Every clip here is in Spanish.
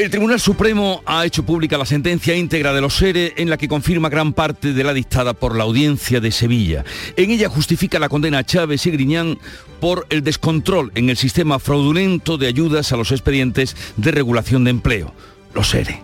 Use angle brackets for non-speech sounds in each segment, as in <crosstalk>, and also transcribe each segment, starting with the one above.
El Tribunal Supremo ha hecho pública la sentencia íntegra de los SERE en la que confirma gran parte de la dictada por la audiencia de Sevilla. En ella justifica la condena a Chávez y Griñán por el descontrol en el sistema fraudulento de ayudas a los expedientes de regulación de empleo los SERE.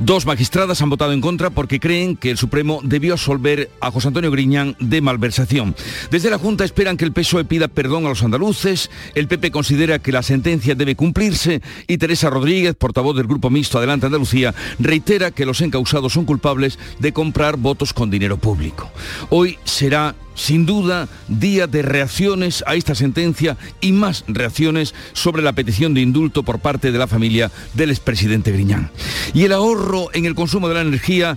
Dos magistradas han votado en contra porque creen que el Supremo debió absolver a José Antonio Griñán de malversación. Desde la Junta esperan que el PSOE pida perdón a los andaluces, el PP considera que la sentencia debe cumplirse y Teresa Rodríguez, portavoz del Grupo Mixto Adelante Andalucía, reitera que los encausados son culpables de comprar votos con dinero público. Hoy será sin duda, día de reacciones a esta sentencia y más reacciones sobre la petición de indulto por parte de la familia del expresidente Griñán. Y el ahorro en el consumo de la energía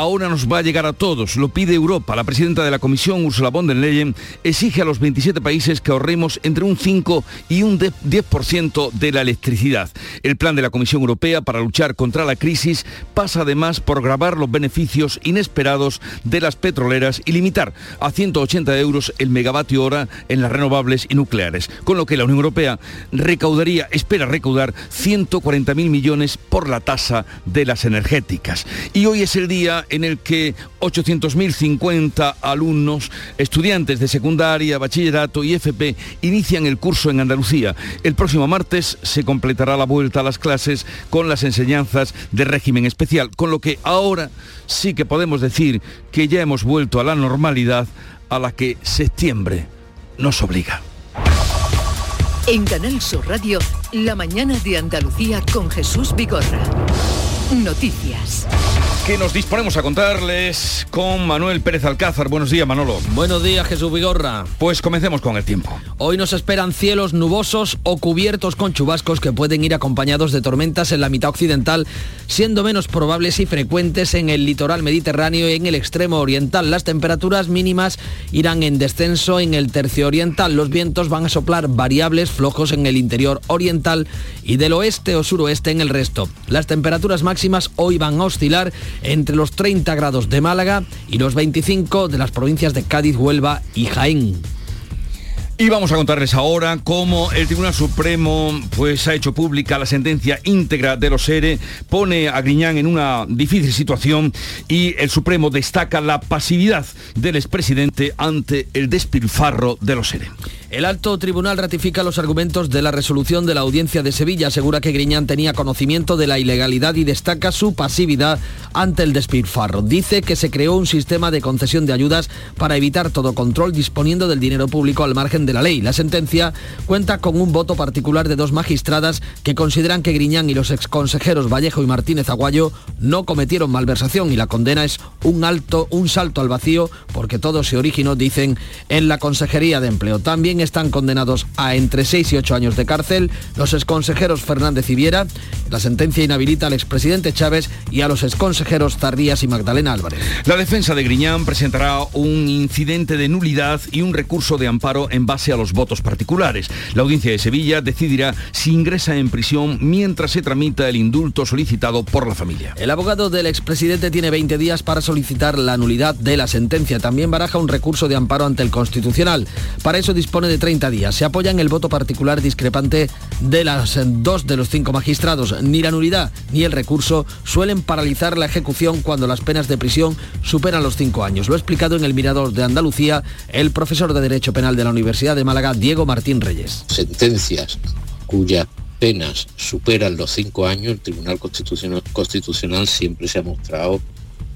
ahora nos va a llegar a todos. Lo pide Europa. La presidenta de la Comisión, Ursula von der Leyen, exige a los 27 países que ahorremos entre un 5 y un 10% de la electricidad. El plan de la Comisión Europea para luchar contra la crisis pasa además por grabar los beneficios inesperados de las petroleras y limitar a 180 euros el megavatio hora en las renovables y nucleares, con lo que la Unión Europea recaudaría, espera recaudar 140.000 millones por la tasa de las energéticas. Y hoy es el día en el que 800.050 alumnos, estudiantes de secundaria, bachillerato y FP inician el curso en Andalucía. El próximo martes se completará la vuelta a las clases con las enseñanzas de régimen especial, con lo que ahora sí que podemos decir que ya hemos vuelto a la normalidad a la que septiembre nos obliga. En Canal Sur Radio, La mañana de Andalucía con Jesús Vigorra. Noticias que nos disponemos a contarles con Manuel Pérez Alcázar. Buenos días, Manolo. Buenos días, Jesús Vigorra. Pues comencemos con el tiempo. Hoy nos esperan cielos nubosos o cubiertos con chubascos que pueden ir acompañados de tormentas en la mitad occidental, siendo menos probables y frecuentes en el litoral mediterráneo y en el extremo oriental. Las temperaturas mínimas irán en descenso en el tercio oriental. Los vientos van a soplar variables flojos en el interior oriental y del oeste o suroeste en el resto. Las temperaturas máximas hoy van a oscilar entre los 30 grados de Málaga y los 25 de las provincias de Cádiz, Huelva y Jaén. Y vamos a contarles ahora cómo el Tribunal Supremo pues, ha hecho pública la sentencia íntegra de los ERE, pone a Griñán en una difícil situación y el Supremo destaca la pasividad del expresidente ante el despilfarro de los ERE. El alto tribunal ratifica los argumentos de la resolución de la audiencia de Sevilla, asegura que Griñán tenía conocimiento de la ilegalidad y destaca su pasividad ante el despilfarro. Dice que se creó un sistema de concesión de ayudas para evitar todo control disponiendo del dinero público al margen de la ley. La sentencia cuenta con un voto particular de dos magistradas que consideran que Griñán y los exconsejeros Vallejo y Martínez Aguayo no cometieron malversación y la condena es un alto, un salto al vacío porque todo se originó, dicen, en la Consejería de Empleo. También están condenados a entre 6 y 8 años de cárcel los exconsejeros Fernández y Viera. La sentencia inhabilita al expresidente Chávez y a los exconsejeros Tardías y Magdalena Álvarez. La defensa de Griñán presentará un incidente de nulidad y un recurso de amparo en base a los votos particulares. La audiencia de Sevilla decidirá si ingresa en prisión mientras se tramita el indulto solicitado por la familia. El abogado del expresidente tiene 20 días para solicitar la nulidad de la sentencia. También baraja un recurso de amparo ante el Constitucional. Para eso dispone de 30 días. Se apoya en el voto particular discrepante de las dos de los cinco magistrados. Ni la nulidad ni el recurso suelen paralizar la ejecución cuando las penas de prisión superan los cinco años. Lo ha explicado en el Mirador de Andalucía el profesor de Derecho Penal de la Universidad de Málaga, Diego Martín Reyes. Sentencias cuyas penas superan los cinco años, el Tribunal Constitucional, Constitucional siempre se ha mostrado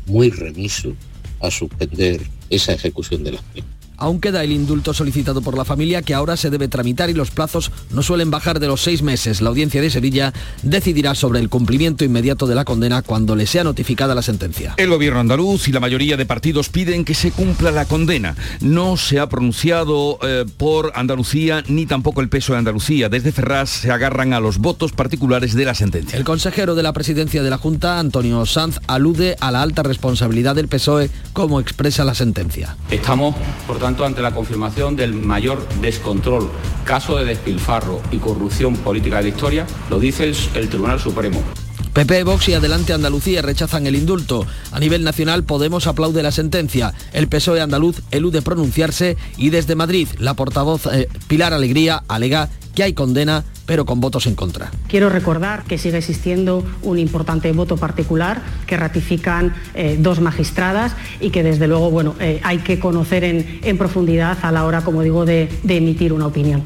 muy remiso a suspender esa ejecución de las penas. Aún queda el indulto solicitado por la familia que ahora se debe tramitar y los plazos no suelen bajar de los seis meses. La audiencia de Sevilla decidirá sobre el cumplimiento inmediato de la condena cuando le sea notificada la sentencia. El gobierno andaluz y la mayoría de partidos piden que se cumpla la condena. No se ha pronunciado eh, por Andalucía ni tampoco el peso de Andalucía. Desde Ferraz se agarran a los votos particulares de la sentencia. El consejero de la presidencia de la Junta, Antonio Sanz, alude a la alta responsabilidad del PSOE como expresa la sentencia. Estamos, por tanto, tanto, ante la confirmación del mayor descontrol, caso de despilfarro y corrupción política de la historia, lo dice el, el Tribunal Supremo. PP, Vox y Adelante Andalucía rechazan el indulto. A nivel nacional, Podemos aplaude la sentencia. El PSOE andaluz elude pronunciarse y desde Madrid, la portavoz eh, Pilar Alegría alega que hay condena pero con votos en contra. Quiero recordar que sigue existiendo un importante voto particular que ratifican eh, dos magistradas y que desde luego bueno, eh, hay que conocer en, en, profundidad a la hora, como digo, de, de emitir una opinión.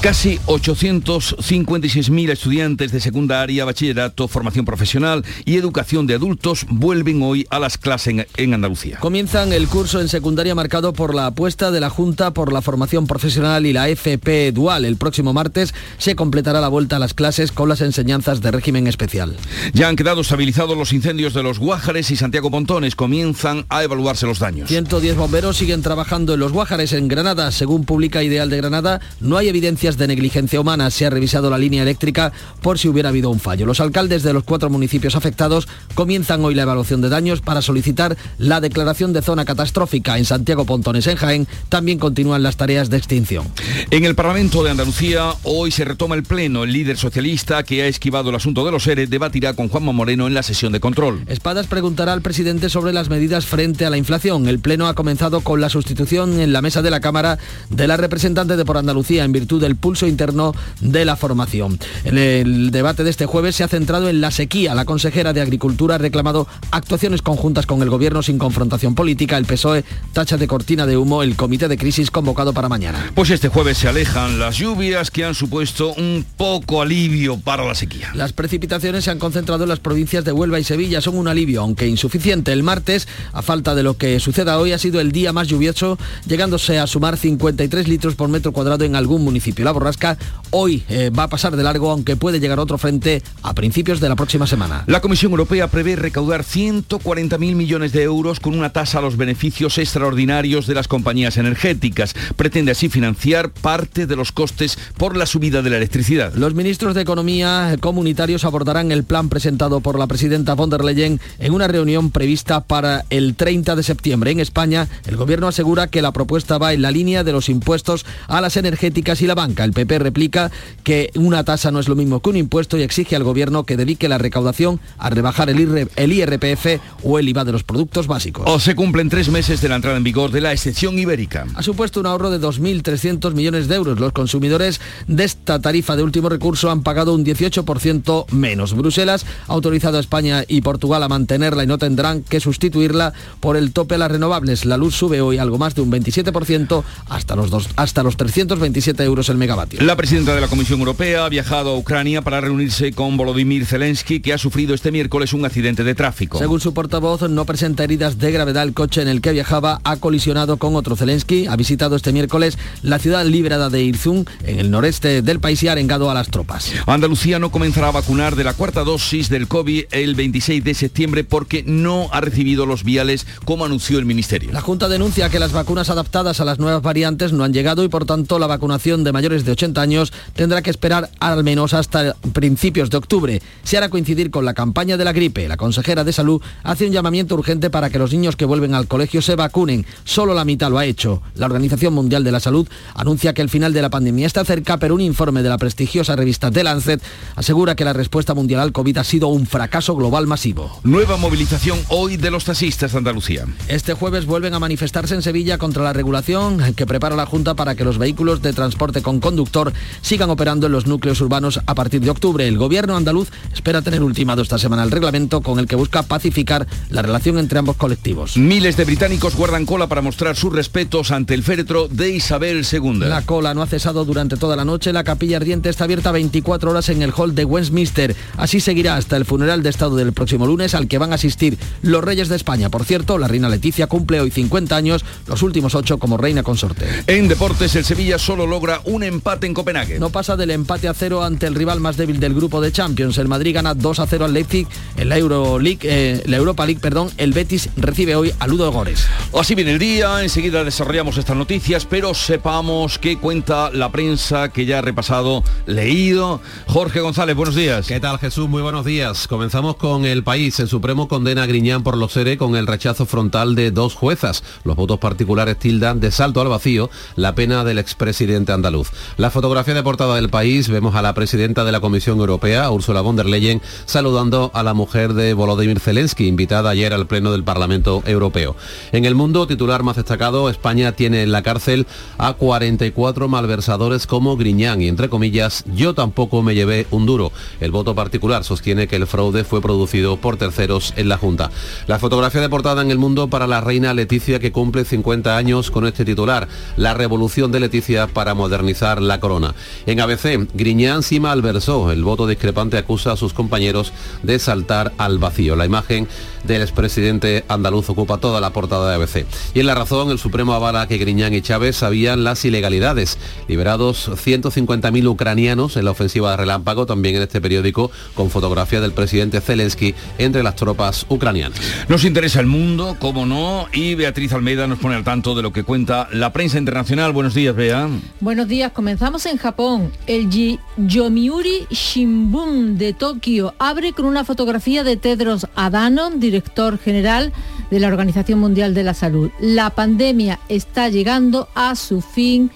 Casi 856.000 estudiantes de secundaria, bachillerato, formación profesional y educación de adultos vuelven hoy a las clases en, Andalucía. Comienzan el curso en secundaria marcado por la apuesta de la Junta por la formación profesional y la FP Dual. El próximo martes se completará la vuelta a las clases con las enseñanzas de régimen especial. Ya han quedado estabilizados los incendios de los Guájares y Santiago Pontones. Comienzan a evaluarse los daños. 110 bomberos siguen trabajando en los Guájares en Granada. Según publica Ideal de Granada, no hay evidencias de negligencia humana. Se ha revisado la línea eléctrica por si hubiera habido un fallo. Los alcaldes de los cuatro municipios afectados comienzan hoy la evaluación de daños para solicitar la declaración de zona catastrófica. En Santiago Pontones, en Jaén, también continúan las tareas de extinción. En el Parlamento de Andalucía hoy se retoma el pleno. El líder socialista que ha esquivado el asunto de los ERE debatirá con Juanma Moreno en la sesión de control. Espadas preguntará al presidente sobre las medidas frente a la inflación. El pleno ha comenzado con la sustitución en la mesa de la Cámara de la representante de por Andalucía en virtud del pulso interno de la formación. En el debate de este jueves se ha centrado en la sequía. La consejera de Agricultura ha reclamado actuaciones conjuntas con el gobierno sin confrontación política. El PSOE tacha de cortina de humo el comité de crisis convocado para mañana. Pues este jueves se alejan las lluvias que han supuesto un poco alivio para la sequía. Las precipitaciones se han concentrado en las provincias de Huelva y Sevilla. Son un alivio, aunque insuficiente. El martes, a falta de lo que suceda hoy, ha sido el día más lluvioso, llegándose a sumar 53 litros por metro cuadrado en algún municipio. La borrasca hoy eh, va a pasar de largo, aunque puede llegar otro frente a principios de la próxima semana. La Comisión Europea prevé recaudar 140.000 millones de euros con una tasa a los beneficios extraordinarios de las compañías energéticas. Pretende así financiar parte de los costes por la subida de la electricidad. Los ministros de Economía comunitarios abordarán el plan presentado por la presidenta von der Leyen en una reunión prevista para el 30 de septiembre. En España, el gobierno asegura que la propuesta va en la línea de los impuestos a las energéticas y la banca. El PP replica que una tasa no es lo mismo que un impuesto y exige al gobierno que dedique la recaudación a rebajar el, IRPF o el IVA de los productos básicos. O se cumplen tres meses de la entrada en vigor de la excepción ibérica. Ha supuesto un ahorro de 2.300 millones de euros. Los consumidores de esta tarifa de último recurso han pagado un 18% menos. Bruselas ha autorizado a España y Portugal a mantenerla y no tendrán que sustituirla por el tope a las renovables. La luz sube hoy algo más de un 27% hasta los, dos, hasta los 327 euros el megavatio. La presidenta de la Comisión Europea ha viajado a Ucrania para reunirse con Volodymyr Zelensky, que ha sufrido este miércoles un accidente de tráfico. Según su portavoz, no presenta heridas de gravedad. El coche en el que viajaba ha colisionado con otro Zelensky. Ha visitado este miércoles la ciudad liberada de Irzum, en el noreste del país, y ha arengado a las tropas. Andalucía no comenzará a vacunar de la cuarta dosis del COVID el 26 de septiembre porque no ha recibido los viales como anunció el Ministerio. La Junta denuncia que las vacunas adaptadas a las nuevas variantes no han llegado y por tanto la vacunación de mayores de 80 años tendrá que esperar al menos hasta principios de octubre. Se hará coincidir con la campaña de la gripe. La consejera de salud hace un llamamiento urgente para que los niños que vuelven al colegio se vacunen. Solo la mitad lo ha hecho. La Organización Mundial de la Salud anuncia que el final de la pandemia está cerca, pero un informe de la prestigiosa revista The Lancet asegura que la respuesta mundial al COVID ha sido un fracaso global masivo. Nueva movilización hoy de los taxistas de Andalucía. Este jueves vuelven a manifestarse en Sevilla contra la regulación que prepara la Junta para que los vehículos de transporte con conductor sigan operando en los núcleos urbanos a partir de octubre. El gobierno andaluz espera tener ultimado esta semana el reglamento con el que busca pacificar la relación entre ambos colectivos. Miles de británicos guardan cola para mostrar sus respetos ante el féretro de Isabel II. La cola no ha cesado durante toda la noche. La capilla ardiente está abierta 24 horas en el hall de Westminster. Así seguirá hasta el funeral de Estado del próximo lunes al que van a asistir los reyes de España. Por cierto, la reina Leticia cumple hoy 50 años, los últimos 8 como reina consorte. En deportes, el Sevilla solo logra un empate en Copenhague. No pasa del empate a cero ante el rival más débil del grupo de Champions. El Madrid gana 2 a 0 al Leipzig en la, Euroleague, eh, la Europa League. Perdón, el Betis recibe hoy a Ludo Gores. Así viene el día, enseguida desarrollamos estas noticias, pero sepamos qué cuenta la prensa que ya ha repasado, leído. Jorge González, buenos días. ¿Qué tal Jesús? Muy buenos días. Comenzamos con el país. El Supremo condena a Griñán por los seres con el rechazo frontal de dos juezas. Los votos particulares tildan de salto al vacío la pena del expresidente andaluz. La fotografía de portada del país vemos a la presidenta de la Comisión Europea, Ursula von der Leyen, saludando a la mujer de Volodymyr Zelensky, invitada ayer al Pleno del Parlamento Europeo. En el mundo, titular más destacado, España tiene en la cárcel a 44 malversadores como Griñán y, entre comillas, yo tampoco me llevé un duro. El voto particular sostiene que el fraude fue producido por terceros en la Junta. La fotografía de portada en el mundo para la reina Leticia que cumple 50 años con este titular, la revolución de Leticia para modernizar la corona. En ABC, Griñán sí malversó. El voto discrepante acusa a sus compañeros de saltar al vacío. La imagen del expresidente andaluz ocupa toda la portada de ABC. Y en la razón, el Supremo avala que Griñán y Chávez sabían las ilegalidades. Liberados 150.000 ucranianos en la ofensiva de relámpago, también en este periódico, con fotografía del presidente Zelensky entre las tropas ucranianas. Nos interesa el mundo, cómo no, y Beatriz Almeida nos pone al tanto de lo que cuenta la prensa internacional. Buenos días, Bea. Buenos días, comenzamos en Japón. El Yomiuri Shimbun de Tokio abre con una fotografía de Tedros Adhanom, director general de la Organización Mundial de la Salud. La pandemia está llegando a su fin,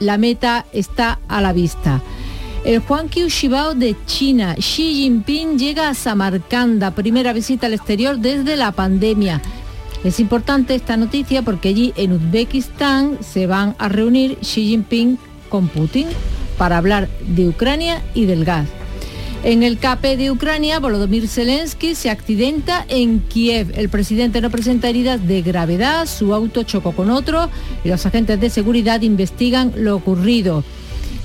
la meta está a la vista. El Huangqiu Shibao de China, Xi Jinping llega a Samarcanda, primera visita al exterior desde la pandemia. Es importante esta noticia porque allí en Uzbekistán se van a reunir Xi Jinping con Putin para hablar de Ucrania y del gas. En el KP de Ucrania, Volodymyr Zelensky se accidenta en Kiev. El presidente no presenta heridas de gravedad, su auto chocó con otro y los agentes de seguridad investigan lo ocurrido.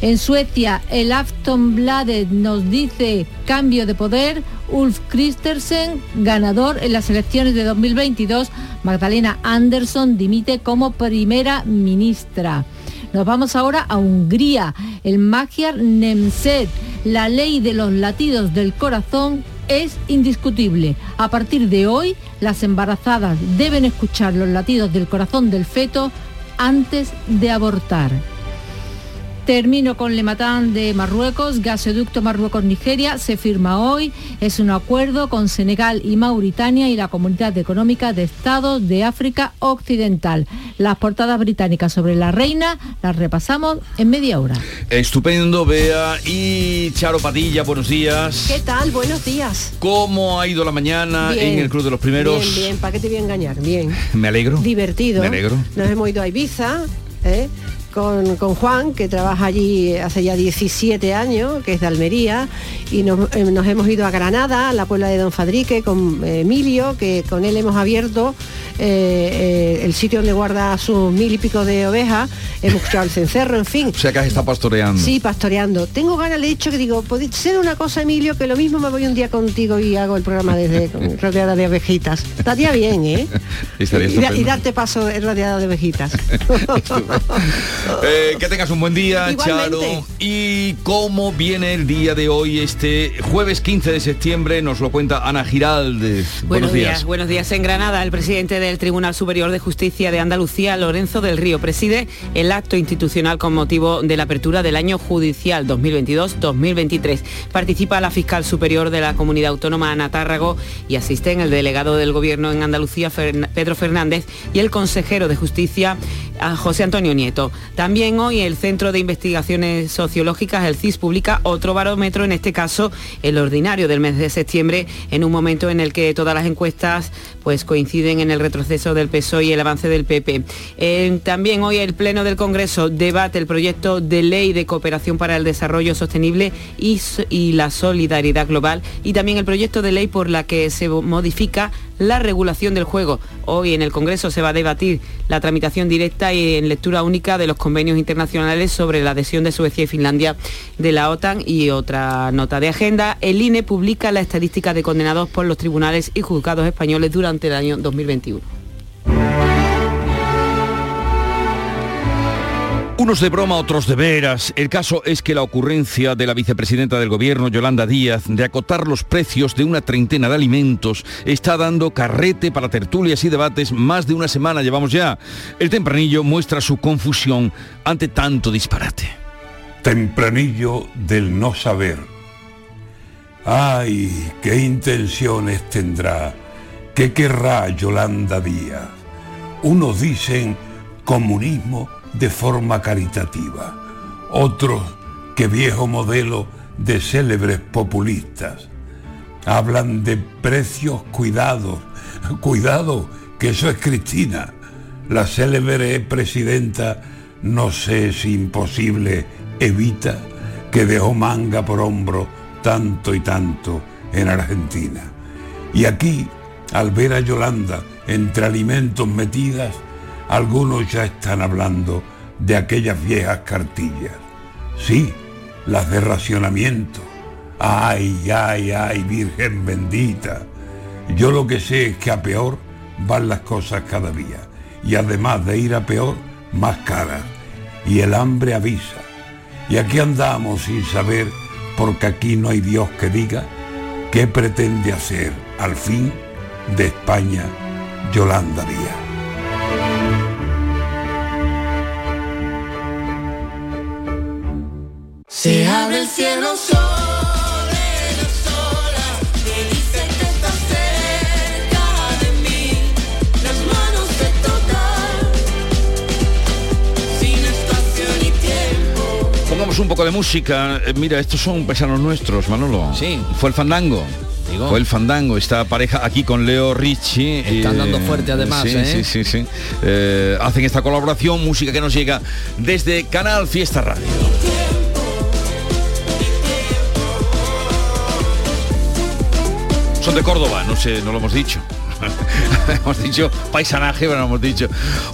En Suecia, el Aftonbladet nos dice cambio de poder. Ulf Christensen, ganador en las elecciones de 2022. Magdalena Andersson dimite como primera ministra. Nos vamos ahora a Hungría. El Magyar Nemzet, la ley de los latidos del corazón es indiscutible. A partir de hoy, las embarazadas deben escuchar los latidos del corazón del feto antes de abortar. Termino con Lematán de Marruecos, gasoducto Marruecos-Nigeria, se firma hoy, es un acuerdo con Senegal y Mauritania y la Comunidad Económica de Estados de África Occidental. Las portadas británicas sobre la reina las repasamos en media hora. Estupendo, Bea y Charo Padilla, buenos días. ¿Qué tal? Buenos días. ¿Cómo ha ido la mañana en el Club de los Primeros? Bien, bien, ¿para qué te voy a engañar? Bien. <laughs> Me alegro. Divertido. Me alegro. Nos hemos ido a Ibiza, ¿eh? Con, Juan, que trabaja allí hace ya 17 años, que es de Almería, y nos, eh, hemos ido a Granada, a la Puebla de Don Fadrique, con eh, Emilio, que con él hemos abierto eh, el sitio donde guarda sus mil y pico de ovejas, hemos escuchado el cencerro, en fin. O sea que está pastoreando. Sí, pastoreando. Tengo ganas, le he dicho que digo, puede ser una cosa, Emilio, que lo mismo me voy un día contigo y hago el programa desde <laughs> rodeada de ovejitas. Estaría bien, ¿eh? <laughs> y, darte paso rodeada de ovejitas. <laughs> Eh, que tengas un buen día, Charo. ¿Y cómo viene el día de hoy, este jueves 15 de septiembre? Nos lo cuenta Ana Giralde. Buenos, días. Buenos días. En Granada, el presidente del Tribunal Superior de Justicia de Andalucía, Lorenzo del Río, preside el acto institucional con motivo de la apertura del año judicial 2022-2023. Participa la fiscal superior de la Comunidad Autónoma, Ana Tárrago, y asisten el delegado del Gobierno en Andalucía, Pedro Fernández, y el consejero de Justicia, José Antonio Nieto. También hoy el Centro de Investigaciones Sociológicas, el CIS, publica otro barómetro, en este caso el ordinario del mes de septiembre, en un momento en el que todas las encuestas pues, coinciden en el retroceso del PSOE y el avance del PP. también hoy el Pleno del Congreso debate el proyecto de ley de cooperación para el desarrollo sostenible y, y la solidaridad global y también el proyecto de ley por la que se modifica la regulación del juego. Hoy en el Congreso se va a debatir la tramitación directa y en lectura única de los convenios internacionales sobre la adhesión de Suecia y Finlandia de la OTAN y otra nota de agenda. El INE publica la estadística de condenados por los tribunales y juzgados españoles durante el año 2021. Unos de broma, otros de veras. El caso es que la ocurrencia de la vicepresidenta del gobierno, Yolanda Díaz, de acotar los precios de una treintena de alimentos está dando carrete para tertulias y debates. Más de una semana llevamos ya. El tempranillo muestra su confusión ante tanto disparate. Tempranillo del no saber. Ay, qué intenciones tendrá, qué querrá Yolanda Díaz. Unos dicen comunismo de forma caritativa, otros que viejo modelo de célebres populistas. Hablan de precios cuidados, cuidado, que eso es Cristina, la célebre presidenta, no sé si imposible, evita que dejó manga por hombro tanto y tanto en Argentina. Y aquí, al ver a Yolanda entre alimentos metidas, algunos ya están hablando de aquellas viejas cartillas. Sí, las de racionamiento. Ay, ay, ay, Virgen bendita. Yo lo que sé es que a peor van las cosas cada día. Y además de ir a peor, más caras. Y el hambre avisa. Y aquí andamos sin saber, porque aquí no hay Dios que diga, qué pretende hacer al fin de España Yolanda Díaz. Total, sin espacio ni tiempo. Pongamos un poco de música. Eh, mira, estos son paisanos nuestros, Manolo. Sí. Fue el fandango. Digo. Fue el fandango, esta pareja aquí con Leo Ricci. Están eh, dando fuerte además, sí, ¿eh? Sí, sí, sí. Eh, hacen esta colaboración, música que nos llega desde Canal Fiesta Radio. Son de Córdoba, no sé, no lo hemos dicho. <laughs> hemos dicho paisanaje, pero hemos dicho.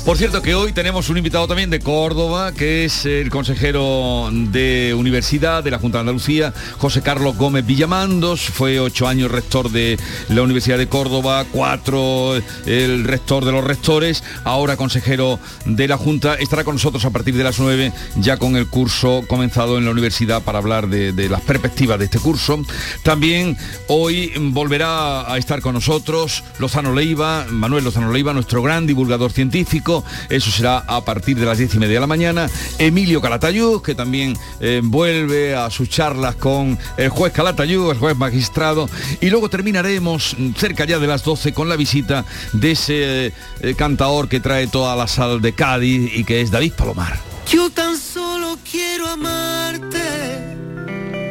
Por cierto que hoy tenemos un invitado también de Córdoba, que es el consejero de Universidad de la Junta de Andalucía, José Carlos Gómez Villamandos. Fue ocho años rector de la Universidad de Córdoba, cuatro el rector de los rectores, ahora consejero de la Junta. Estará con nosotros a partir de las nueve, ya con el curso comenzado en la universidad para hablar de, de las perspectivas de este curso. También hoy volverá a estar con nosotros Lozano Leiva, Manuel Lozano Leiva, nuestro gran divulgador científico. Eso será a partir de las diez y media de la mañana. Emilio Calatayud, que también eh, vuelve a sus charlas con el juez Calatayud, el juez magistrado. Y luego terminaremos cerca ya de las 12 con la visita de ese eh, cantaor que trae toda la sal de Cádiz y que es David Palomar. Yo tan solo quiero amarte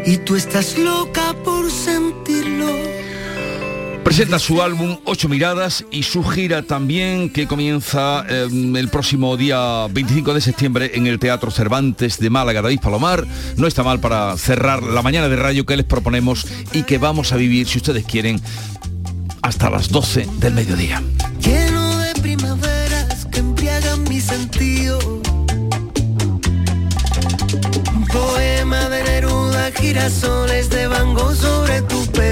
y tú estás loca por sentirlo. Presenta su álbum Ocho Miradas y su gira también que comienza eh, el próximo día 25 de septiembre en el Teatro Cervantes de Málaga. David Palomar no está mal para cerrar la mañana de radio que les proponemos y que vamos a vivir, si ustedes quieren, hasta las 12 del mediodía. Lleno de primaveras que embriagan mi sentido. Poema de Neruda, girasoles de Van sobre tu pelo.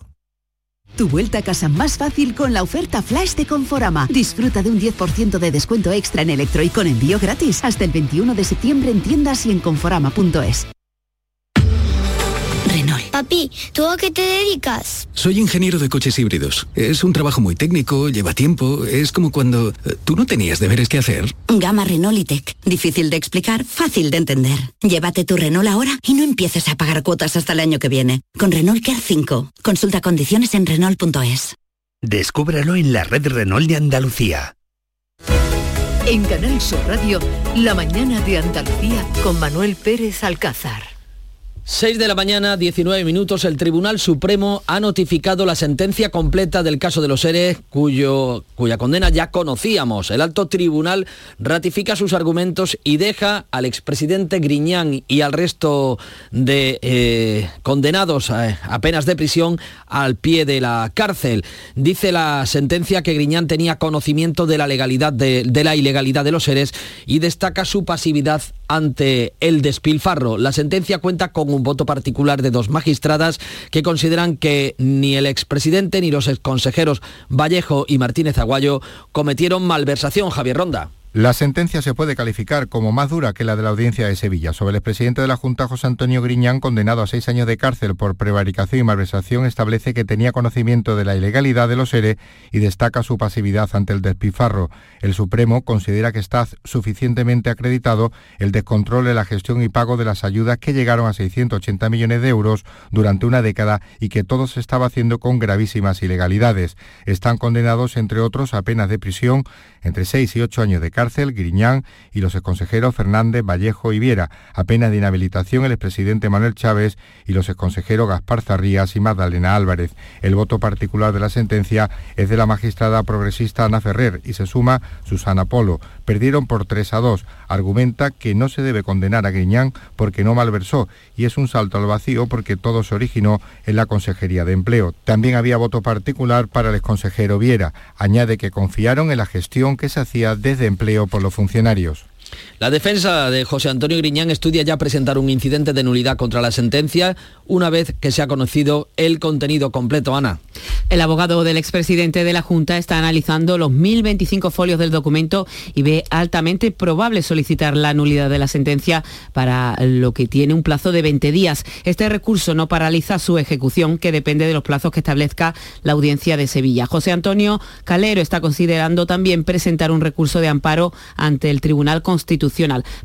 Tu vuelta a casa más fácil con la oferta flash de Conforama. Disfruta de un 10% de descuento extra en electro y con envío gratis hasta el 21 de septiembre en tiendas y en conforama.es. Papi, ¿tú a qué te dedicas? Soy ingeniero de coches híbridos. Es un trabajo muy técnico, lleva tiempo, es como cuando eh, tú no tenías deberes que hacer. Gama Renault y Tech. Difícil de explicar, fácil de entender. Llévate tu Renault ahora y no empieces a pagar cuotas hasta el año que viene. Con Renault Care 5. Consulta condiciones en Renault.es. Descúbralo en la red Renault de Andalucía. En Canal Sur Radio, la mañana de Andalucía con Manuel Pérez Alcázar. 6 de la mañana, 19 minutos, el Tribunal Supremo ha notificado la sentencia completa del caso de los seres cuyo, cuya condena ya conocíamos. El alto tribunal ratifica sus argumentos y deja al expresidente Griñán y al resto de eh, condenados a, a penas de prisión al pie de la cárcel. Dice la sentencia que Griñán tenía conocimiento de la legalidad de, de la ilegalidad de los seres y destaca su pasividad ante el despilfarro. La sentencia cuenta con un voto particular de dos magistradas que consideran que ni el expresidente ni los exconsejeros Vallejo y Martínez Aguayo cometieron malversación. Javier Ronda. La sentencia se puede calificar como más dura que la de la audiencia de Sevilla. Sobre el expresidente de la Junta, José Antonio Griñán, condenado a seis años de cárcel por prevaricación y malversación, establece que tenía conocimiento de la ilegalidad de los ERE y destaca su pasividad ante el despifarro. El Supremo considera que está suficientemente acreditado el descontrol de la gestión y pago de las ayudas que llegaron a 680 millones de euros durante una década y que todo se estaba haciendo con gravísimas ilegalidades. Están condenados, entre otros, a penas de prisión entre seis y ocho años de cárcel, Griñán y los exconsejeros Fernández, Vallejo y Viera, a pena de inhabilitación el expresidente Manuel Chávez y los exconsejeros Gaspar Zarrías y Magdalena Álvarez. El voto particular de la sentencia es de la magistrada progresista Ana Ferrer y se suma Susana Polo. Perdieron por 3 a 2. Argumenta que no se debe condenar a Griñán porque no malversó y es un salto al vacío porque todo se originó en la Consejería de Empleo. También había voto particular para el exconsejero Viera. Añade que confiaron en la gestión que se hacía desde empleo por los funcionarios. La defensa de José Antonio Griñán estudia ya presentar un incidente de nulidad contra la sentencia una vez que se ha conocido el contenido completo. Ana. El abogado del expresidente de la Junta está analizando los 1.025 folios del documento y ve altamente probable solicitar la nulidad de la sentencia para lo que tiene un plazo de 20 días. Este recurso no paraliza su ejecución, que depende de los plazos que establezca la audiencia de Sevilla. José Antonio Calero está considerando también presentar un recurso de amparo ante el Tribunal Constitucional.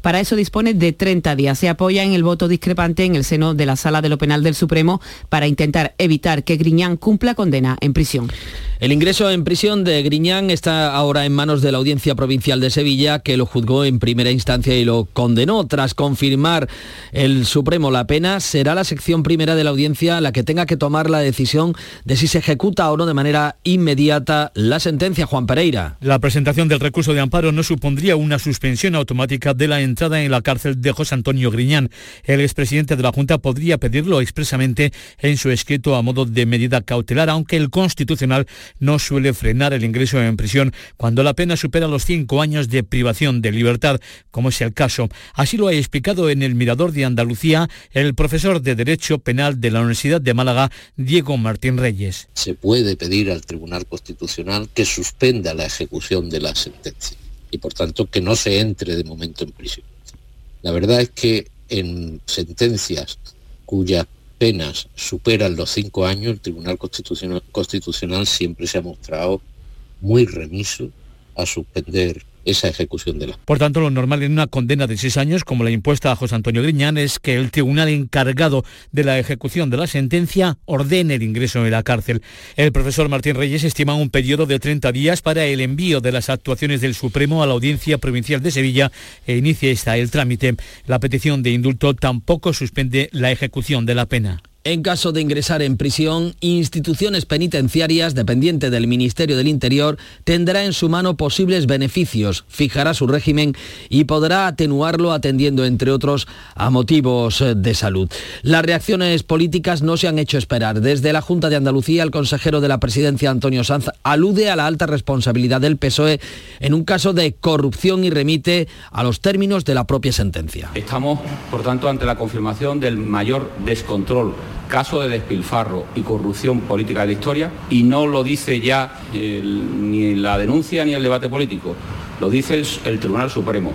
Para eso dispone de 30 días. Se apoya en el voto discrepante en el seno de la Sala de lo Penal del Supremo para intentar evitar que Griñán cumpla condena en prisión. El ingreso en prisión de Griñán está ahora en manos de la Audiencia Provincial de Sevilla, que lo juzgó en primera instancia y lo condenó. Tras confirmar el Supremo la pena, será la sección primera de la audiencia la que tenga que tomar la decisión de si se ejecuta o no de manera inmediata la sentencia. Juan Pereira. La presentación del recurso de amparo no supondría una suspensión automática de la entrada en la cárcel de José Antonio Griñán. El expresidente de la Junta podría pedirlo expresamente en su escrito a modo de medida cautelar, aunque el Constitucional no suele frenar el ingreso en prisión cuando la pena supera los cinco años de privación de libertad, como es el caso. Así lo ha explicado en el Mirador de Andalucía el profesor de Derecho Penal de la Universidad de Málaga, Diego Martín Reyes. Se puede pedir al Tribunal Constitucional que suspenda la ejecución de la sentencia y por tanto que no se entre de momento en prisión. La verdad es que en sentencias cuyas penas superan los cinco años, el Tribunal Constitucional, Constitucional siempre se ha mostrado muy remiso a suspender esa ejecución de la. Por tanto, lo normal en una condena de seis años, como la impuesta a José Antonio Griñán, es que el tribunal encargado de la ejecución de la sentencia ordene el ingreso en la cárcel. El profesor Martín Reyes estima un periodo de 30 días para el envío de las actuaciones del Supremo a la Audiencia Provincial de Sevilla e inicia esta el trámite. La petición de indulto tampoco suspende la ejecución de la pena. En caso de ingresar en prisión, instituciones penitenciarias dependientes del Ministerio del Interior tendrá en su mano posibles beneficios, fijará su régimen y podrá atenuarlo atendiendo, entre otros, a motivos de salud. Las reacciones políticas no se han hecho esperar. Desde la Junta de Andalucía, el consejero de la presidencia, Antonio Sanz, alude a la alta responsabilidad del PSOE en un caso de corrupción y remite a los términos de la propia sentencia. Estamos, por tanto, ante la confirmación del mayor descontrol caso de despilfarro y corrupción política de la historia y no lo dice ya el, ni la denuncia ni el debate político, lo dice el, el Tribunal Supremo.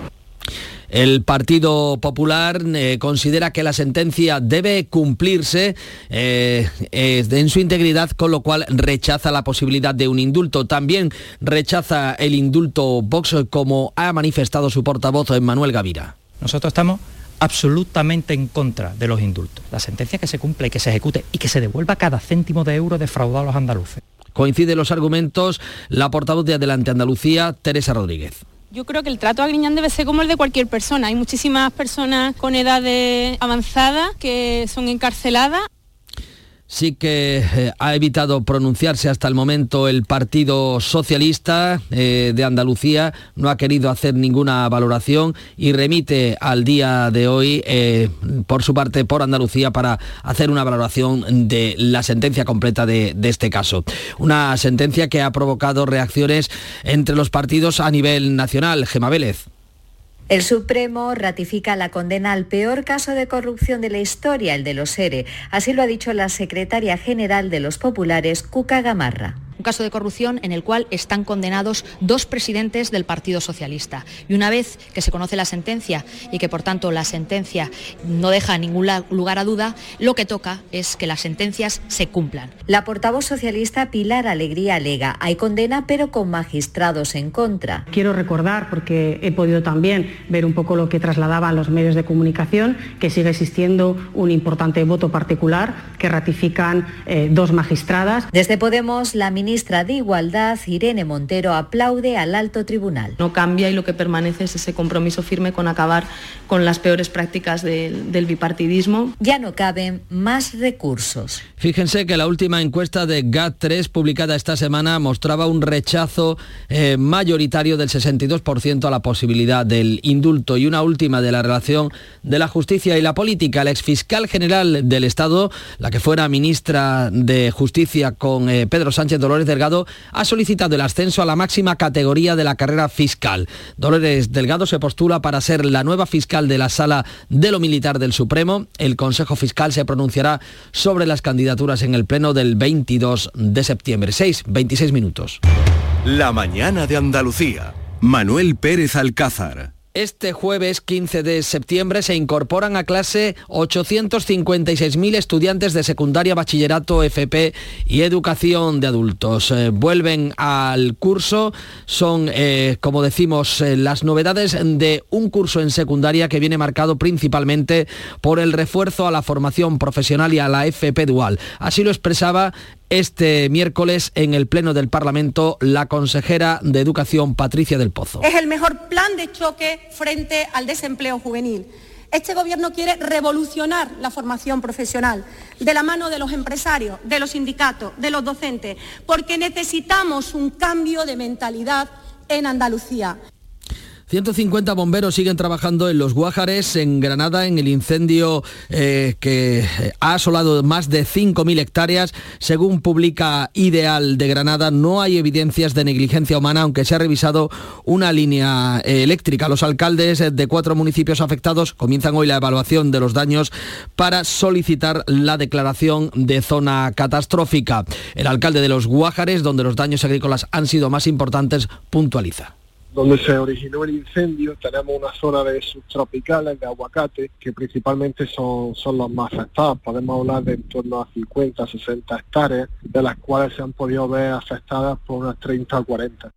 El Partido Popular eh, considera que la sentencia debe cumplirse eh, eh, en su integridad, con lo cual rechaza la posibilidad de un indulto. También rechaza el indulto Vox, como ha manifestado su portavoz Manuel Gavira. Nosotros estamos absolutamente en contra de los indultos. La sentencia que se cumpla y que se ejecute y que se devuelva cada céntimo de euro defraudado a los andaluces. Coinciden los argumentos la portavoz de Adelante Andalucía, Teresa Rodríguez. Yo creo que el trato a Griñán debe ser como el de cualquier persona. Hay muchísimas personas con edades avanzadas que son encarceladas sí que eh, ha evitado pronunciarse hasta el momento el Partido Socialista eh, de Andalucía, no ha querido hacer ninguna valoración y remite al día de hoy, eh, por su parte, por Andalucía, para hacer una valoración de la sentencia completa de, este caso. Una sentencia que ha provocado reacciones entre los partidos a nivel nacional. Gema Vélez. El Supremo ratifica la condena al peor caso de corrupción de la historia, el de los ERE. Así lo ha dicho la secretaria general de los populares, Cuca Gamarra un caso de corrupción en el cual están condenados dos presidentes del Partido Socialista. Y una vez que se conoce la sentencia y que por tanto la sentencia no deja ningún lugar a duda, lo que toca es que las sentencias se cumplan. La portavoz socialista Pilar Alegría alega, hay condena pero con magistrados en contra. Quiero recordar, porque he podido también ver un poco lo que trasladaban los medios de comunicación, que sigue existiendo un importante voto particular que ratifican eh, dos magistradas. Desde Podemos, la ministra ministra de Igualdad, Irene Montero, aplaude al alto tribunal. No cambia y lo que permanece es ese compromiso firme con acabar con las peores prácticas del bipartidismo. Ya no caben más recursos. Fíjense que la última encuesta de GAT3 publicada esta semana mostraba un rechazo eh, mayoritario del 62% a la posibilidad del indulto y una última de la relación de la justicia y la política. El exfiscal general del Estado, la que fuera ministra de Justicia con eh, Pedro Sánchez Dolores Delgado ha solicitado el ascenso a la máxima categoría de la carrera fiscal. Dolores Delgado se postula para ser la nueva fiscal de la Sala de lo Militar del Supremo. El Consejo Fiscal se pronunciará sobre las candidaturas en el Pleno del 22 de septiembre. 6, 26 minutos. La mañana de Andalucía. Manuel Pérez Alcázar. Este jueves 15 de septiembre se incorporan a clase 856.000 estudiantes de secundaria, bachillerato, FP y educación de adultos. Eh, vuelven al curso, son, eh, como decimos, eh, las novedades de un curso en secundaria que viene marcado principalmente por el refuerzo a la formación profesional y a la FP dual. Así lo expresaba este miércoles en el Pleno del Parlamento la consejera de Educación, Patricia del Pozo. Es el mejor plan de choque frente al desempleo juvenil. Este gobierno quiere revolucionar la formación profesional de la mano de los empresarios, de los sindicatos, de los docentes, porque necesitamos un cambio de mentalidad en Andalucía. 150 bomberos siguen trabajando en los Guájares, en Granada, en el incendio eh, que ha asolado más de 5.000 hectáreas. Según publica Ideal de Granada, no hay evidencias de negligencia humana, aunque se ha revisado una línea eh, eléctrica. Los alcaldes de cuatro municipios afectados comienzan hoy la evaluación de los daños para solicitar la declaración de zona catastrófica. El alcalde de los Guájares, donde los daños agrícolas han sido más importantes, puntualiza donde se originó el incendio tenemos una zona de subtropicales de aguacate que principalmente son, son los más afectados. Podemos hablar de en torno a 50, 60 hectáreas, de las cuales se han podido ver afectadas por unas 30 o 40.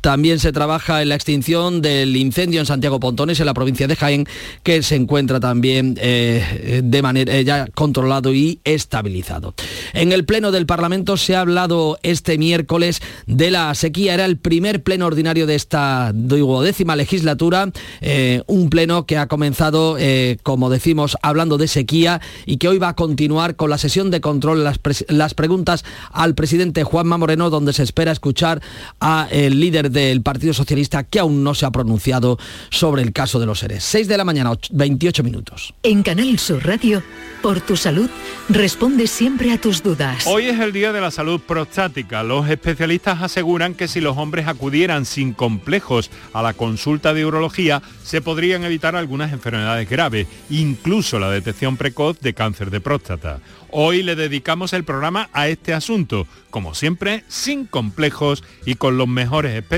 También se trabaja en la extinción del incendio en Santiago Pontones, en la provincia de Jaén, que se encuentra también eh, de manera eh, ya controlado y estabilizado. En el Pleno del Parlamento se ha hablado este miércoles de la sequía. Era el primer pleno ordinario de esta décima legislatura, eh, un pleno que ha comenzado, como decimos, hablando de sequía y que hoy va a continuar con la sesión de control, las, las preguntas al presidente Juanma Moreno, donde se espera escuchar al líder del Partido Socialista que aún no se ha pronunciado sobre el caso de los seres. 6 de la mañana, 28 minutos. En Canal Sur Radio, por tu salud, responde siempre a tus dudas. Hoy es el Día de la Salud Prostática. Los especialistas aseguran que si los hombres acudieran sin complejos a la consulta de urología, se podrían evitar algunas enfermedades graves, incluso la detección precoz de cáncer de próstata. Hoy le dedicamos el programa a este asunto, como siempre, sin complejos y con los mejores especialistas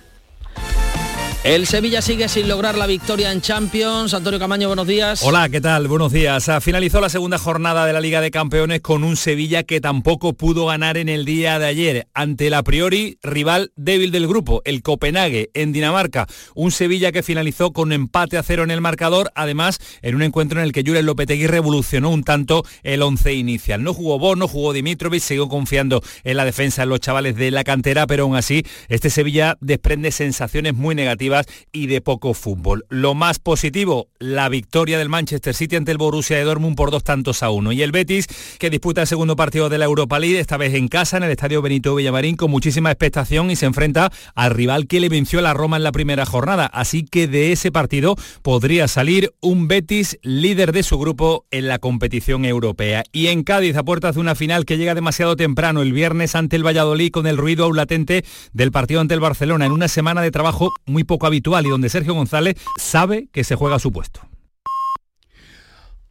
El Sevilla sigue sin lograr la victoria en Champions. Antonio Camaño, buenos días. Hola, ¿qué tal? Buenos días. Ah, finalizó la segunda jornada de la Liga de Campeones con un Sevilla que tampoco pudo ganar en el día de ayer ante el a priori rival débil del grupo, el Copenhague, en Dinamarca. Un Sevilla que finalizó con empate a cero en el marcador, además en un encuentro en el que Julen Lopetegui revolucionó un tanto el once inicial. No jugó Bono, jugó Dimitrovic, siguió confiando en la defensa de los chavales de la cantera, pero aún así este Sevilla desprende sensaciones muy negativas y de poco fútbol. Lo más positivo, la victoria del Manchester City ante el Borussia de Dortmund por dos tantos a uno. Y el Betis, que disputa el segundo partido de la Europa League, esta vez en casa, en el Estadio Benito Villamarín, con muchísima expectación y se enfrenta al rival que le venció a la Roma en la primera jornada. Así que de ese partido podría salir un Betis líder de su grupo en la competición europea. Y en Cádiz, a puertas de una final que llega demasiado temprano el viernes ante el Valladolid con el ruido aún latente del partido ante el Barcelona, en una semana de trabajo muy poco habitual y donde Sergio González sabe que se juega su puesto.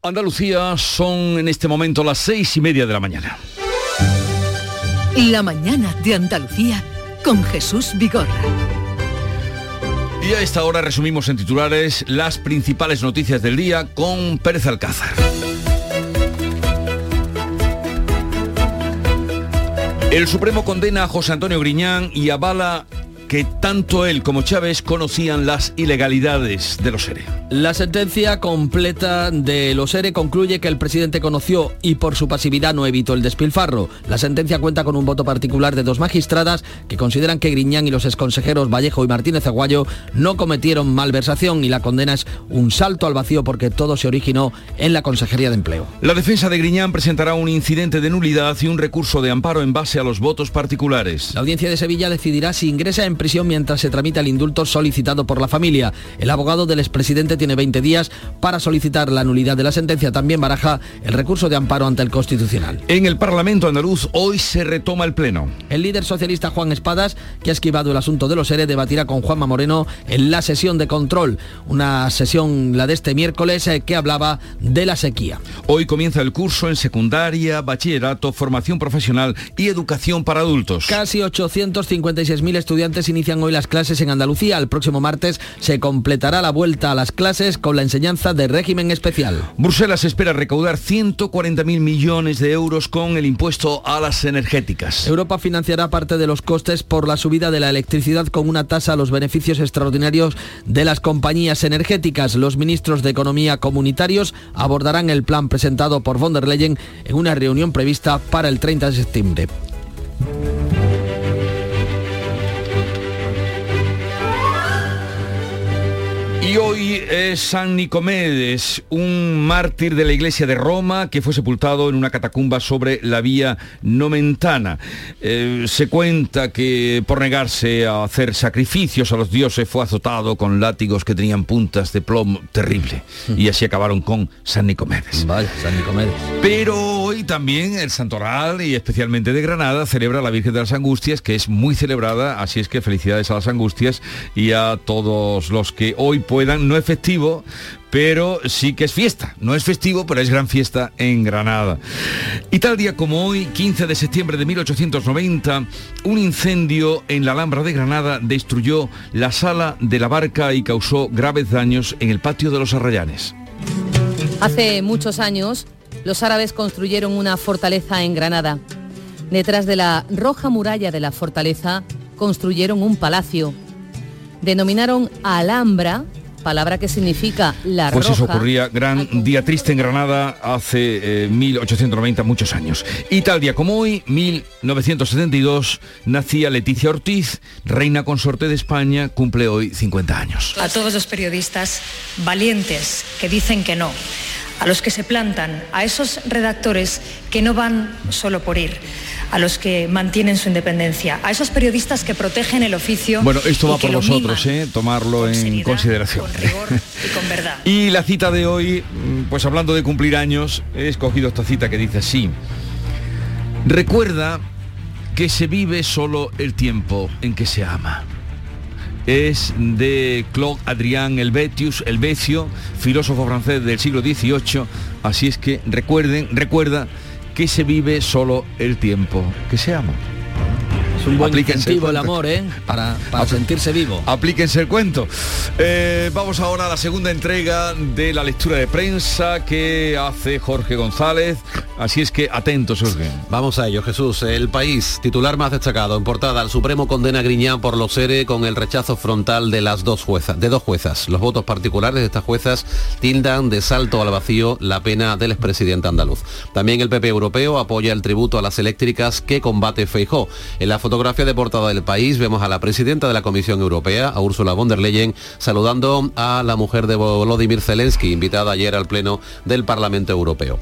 Andalucía son en este momento las seis y media de la mañana. La mañana de Andalucía con Jesús Vigorra. Y a esta hora resumimos en titulares las principales noticias del día con Pérez Alcázar. El Supremo condena a José Antonio Griñán y avala que tanto él como Chávez conocían las ilegalidades de los ERE. La sentencia completa de los ERE concluye que el presidente conoció y por su pasividad no evitó el despilfarro. La sentencia cuenta con un voto particular de dos magistradas que consideran que Griñán y los exconsejeros Vallejo y Martínez Aguayo no cometieron malversación y la condena es un salto al vacío porque todo se originó en la Consejería de Empleo. La defensa de Griñán presentará un incidente de nulidad y un recurso de amparo en base a los votos particulares. La audiencia de Sevilla decidirá si ingresa en prisión mientras se tramita el indulto solicitado por la familia. El abogado del expresidente tiene 20 días para solicitar la nulidad de la sentencia. También baraja el recurso de amparo ante el Constitucional. En el Parlamento andaluz hoy se retoma el Pleno. El líder socialista Juan Espadas, que ha esquivado el asunto de los ERE, debatirá con Juanma Moreno en la sesión de control. Una sesión, la de este miércoles, eh, que hablaba de la sequía. Hoy comienza el curso en secundaria, bachillerato, formación profesional y educación para adultos. Casi 856.000 estudiantes inician hoy las clases en Andalucía. El próximo martes se completará la vuelta a las clases con la enseñanza de régimen especial. Bruselas espera recaudar 140.000 millones de euros con el impuesto a las energéticas. Europa financiará parte de los costes por la subida de la electricidad con una tasa a los beneficios extraordinarios de las compañías energéticas. Los ministros de Economía comunitarios abordarán el plan presentado por von der Leyen en una reunión prevista para el 30 de septiembre. Y hoy es San Nicomedes, un mártir de la iglesia de Roma que fue sepultado en una catacumba sobre la vía Nomentana. Eh, se cuenta que por negarse a hacer sacrificios a los dioses fue azotado con látigos que tenían puntas de plomo terrible. Y así acabaron con San Nicomedes. Vaya, San Nicomedes. Pero hoy también el Santoral y especialmente de Granada celebra la Virgen de las Angustias, que es muy celebrada, así es que felicidades a las Angustias y a todos los que hoy pueden no es festivo, pero sí que es fiesta. No es festivo, pero es gran fiesta en Granada. Y tal día como hoy, 15 de septiembre de 1890, un incendio en la Alhambra de Granada destruyó la sala de la barca y causó graves daños en el patio de los Arrayanes. Hace muchos años, los árabes construyeron una fortaleza en Granada. Detrás de la roja muralla de la fortaleza construyeron un palacio. Denominaron Alhambra palabra que significa la pues eso ocurría, gran día triste en Granada hace 1890, eh, muchos años. Y tal día como hoy, 1972, nacía Leticia Ortiz, reina consorte de España, cumple hoy 50 años. A todos los periodistas valientes que dicen que no, a los que se plantan, a esos redactores que no van solo por ir a los que mantienen su independencia, a esos periodistas que protegen el oficio. Bueno, esto va por vosotros, ¿eh? tomarlo en consideración. y con verdad. <laughs> y la cita de hoy, mm, pues hablando de cumplir años, he escogido esta cita que dice así. Recuerda que se vive solo el tiempo en que se ama. Es de Claude Adrien Helvetius, Helvecio, filósofo francés del siglo XVIII. Así es que recuerden, recuerda que se vive solo el tiempo que se ama. Es un buen incentivo el, amor, ¿eh? <laughs> Para, para sentirse vivo. Aplíquense el cuento. Eh, vamos ahora a la segunda entrega de la lectura de prensa que hace Jorge González. Así es que atentos, Jorge. Vamos a ello, Jesús. El país, titular más destacado en portada, el Supremo condena a Griñán por los ERE con el rechazo frontal de las dos juezas, de dos juezas. Los votos particulares de estas juezas tildan de salto al vacío la pena del expresidente andaluz. También el PP europeo apoya el tributo a las eléctricas que combate Feijó. En la fotografía de portada del país vemos a la presidenta de la Comisión Europea, a Ursula von der Leyen, saludando a la mujer de Volodymyr Zelensky, invitada ayer al Pleno del Parlamento Europeo.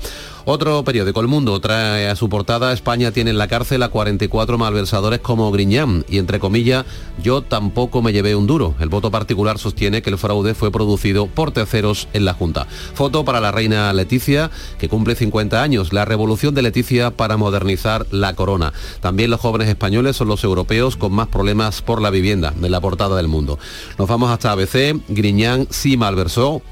Otro periódico, El Mundo, trae a su portada España tiene en la cárcel a 44 malversadores como Griñán y entre comillas, yo tampoco me llevé un duro. El voto particular sostiene que el fraude fue producido por terceros en la Junta. Foto para la reina Leticia, que cumple 50 años, la revolución de Leticia para modernizar la corona. También los jóvenes españoles son los europeos con más problemas por la vivienda, de la portada del Mundo. Nos vamos hasta ABC, Griñán sí malversó,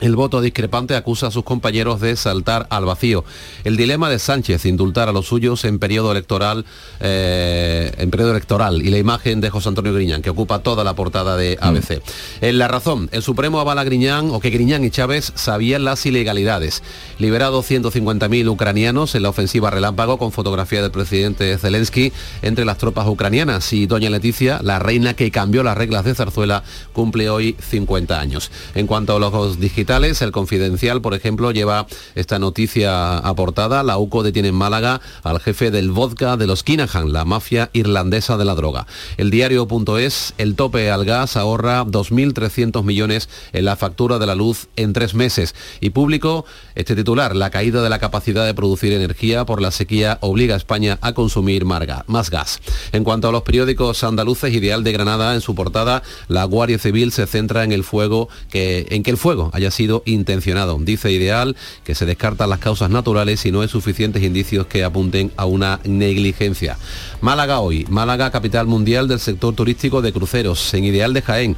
el voto discrepante acusa a sus compañeros de saltar al vacío. El dilema de Sánchez, indultar a los suyos en periodo electoral, eh, en periodo electoral, y la imagen de José Antonio Griñán, que ocupa toda la portada de ABC. Mm. En la razón, el Supremo avala a Griñán o que Griñán y Chávez sabían las ilegalidades. Liberado 150.000 ucranianos en la ofensiva relámpago con fotografía del presidente Zelensky entre las tropas ucranianas. Y doña Leticia, la reina que cambió las reglas de Zarzuela, cumple hoy 50 años. En cuanto a los digitales, el Confidencial, por ejemplo, lleva esta noticia aportada. La UCO detiene en Málaga al jefe del vodka de los Kinahan, la mafia irlandesa de la droga. El diario.es, el tope al gas ahorra 2.300 millones en la factura de la luz en tres meses. Y público, este titular, la caída de la capacidad de producir energía por la sequía obliga a España a consumir más gas. En cuanto a los periódicos andaluces, Ideal de Granada, en su portada, la Guardia Civil se centra en el fuego, que, en que el fuego haya sido sido intencionado. Dice Ideal que se descartan las causas naturales y no hay suficientes indicios que apunten a una negligencia. Málaga hoy, Málaga capital mundial del sector turístico de cruceros, en Ideal de Jaén.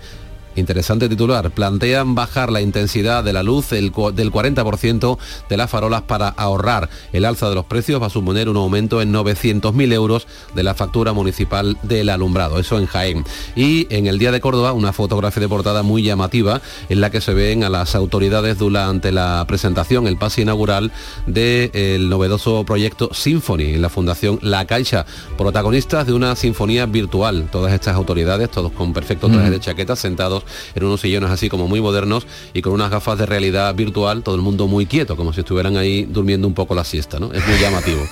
Interesante titular. Plantean bajar la intensidad de la luz del 40% de las farolas para ahorrar. El alza de los precios va a suponer un aumento en 900.000 euros de la factura municipal del alumbrado. Eso en Jaén. Y en el Día de Córdoba, una fotografía de portada muy llamativa en la que se ven a las autoridades durante la presentación, el pase inaugural del novedoso proyecto Symphony en la Fundación La Caixa. Protagonistas de una sinfonía virtual. Todas estas autoridades, todos con perfecto traje de chaqueta, sentados en unos sillones así como muy modernos y con unas gafas de realidad virtual, todo el mundo muy quieto, como si estuvieran ahí durmiendo un poco la siesta, ¿no? Es muy llamativo.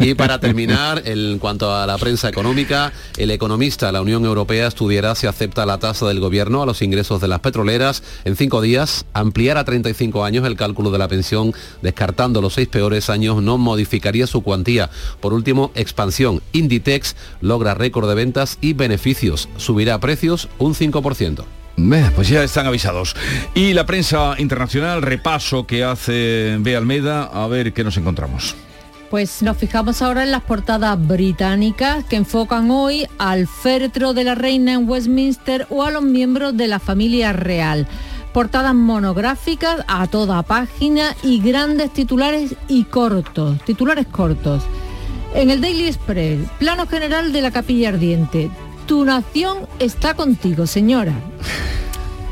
y para terminar, en cuanto a la prensa económica, el economista, la Unión Europea estudiará si acepta la tasa del gobierno a los ingresos de las petroleras en cinco días, ampliar a 35 años el cálculo de la pensión, descartando los seis peores años, no modificaría su cuantía. Por último, expansión. Inditex logra récord de ventas y beneficios. Subirá precios un 5% pues ya están avisados. Y la prensa internacional, repaso que hace B. Almeida, a ver qué nos encontramos. Pues nos fijamos ahora en las portadas británicas que enfocan hoy al féretro de la reina en Westminster o a los miembros de la familia real. Portadas monográficas a toda página y grandes titulares y cortos, titulares cortos. En el Daily Express, plano general de la capilla ardiente, tu nación está contigo, señora.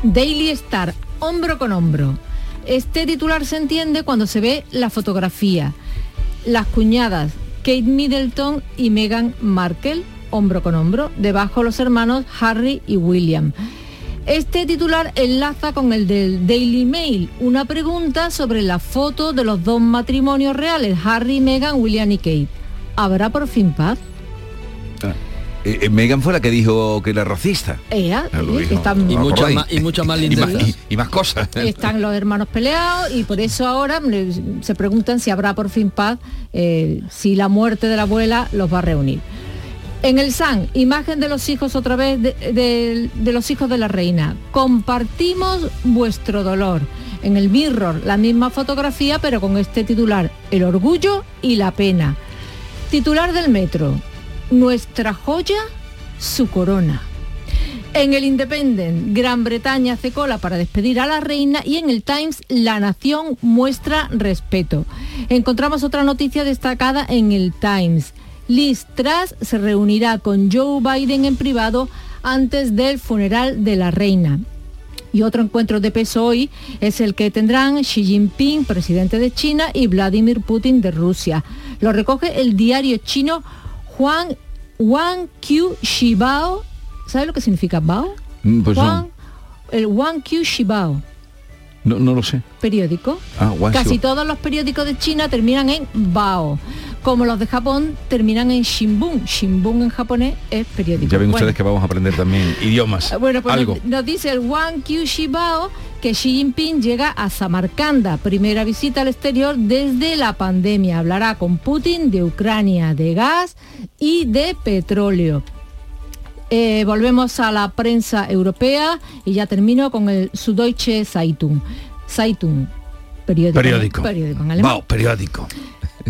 Daily Star, hombro con hombro. Este titular se entiende cuando se ve la fotografía. Las cuñadas Kate Middleton y Meghan Markle, hombro con hombro, debajo los hermanos Harry y William. Este titular enlaza con el del Daily Mail, una pregunta sobre la foto de los dos matrimonios reales, Harry, Meghan, William y Kate. ¿Habrá por fin paz? Eh, eh, Megan fue la que dijo que era racista. Ella, ah, y, mucho más, y muchas más y, más cosas. <laughs> Están los hermanos peleados y por eso ahora se preguntan si habrá por fin paz, eh, si la muerte de la abuela los va a reunir. En el SAN, imagen de los hijos otra vez de, de los hijos de la reina. Compartimos vuestro dolor. En el Mirror, la misma fotografía, pero con este titular, el orgullo y la pena. Titular del metro, nuestra joya, su corona. En el Independent, Gran Bretaña hace cola para despedir a la reina y en el Times, la nación muestra respeto. Encontramos otra noticia destacada en el Times. Liz Truss se reunirá con Joe Biden en privado antes del funeral de la reina. Y otro encuentro de peso hoy es el que tendrán Xi Jinping, presidente de China, y Vladimir Putin de Rusia. Lo recoge el diario chino Juan Wang Q Shibao. ¿Sabe lo que significa Bao? Mm, pues no. Juan, el Wang Q Shibao. No, no lo sé. Periódico. Ah, Casi todos los periódicos de China terminan en Bao. Como los de Japón terminan en Shimbun. Shimbun en japonés es periódico. Ya ven Bueno, ustedes que vamos a aprender también <laughs> idiomas. bueno, pues Algo. nos, nos dice el Wang Q Shibao que Xi Jinping llega a Samarcanda, primera visita al exterior desde la pandemia. Hablará con Putin de Ucrania, de gas y de petróleo. Eh, volvemos a la prensa europea y ya termino con el Süddeutsche Zeitung. Zeitung, periódico. Periódico. periódico en alemán. Vao, periódico.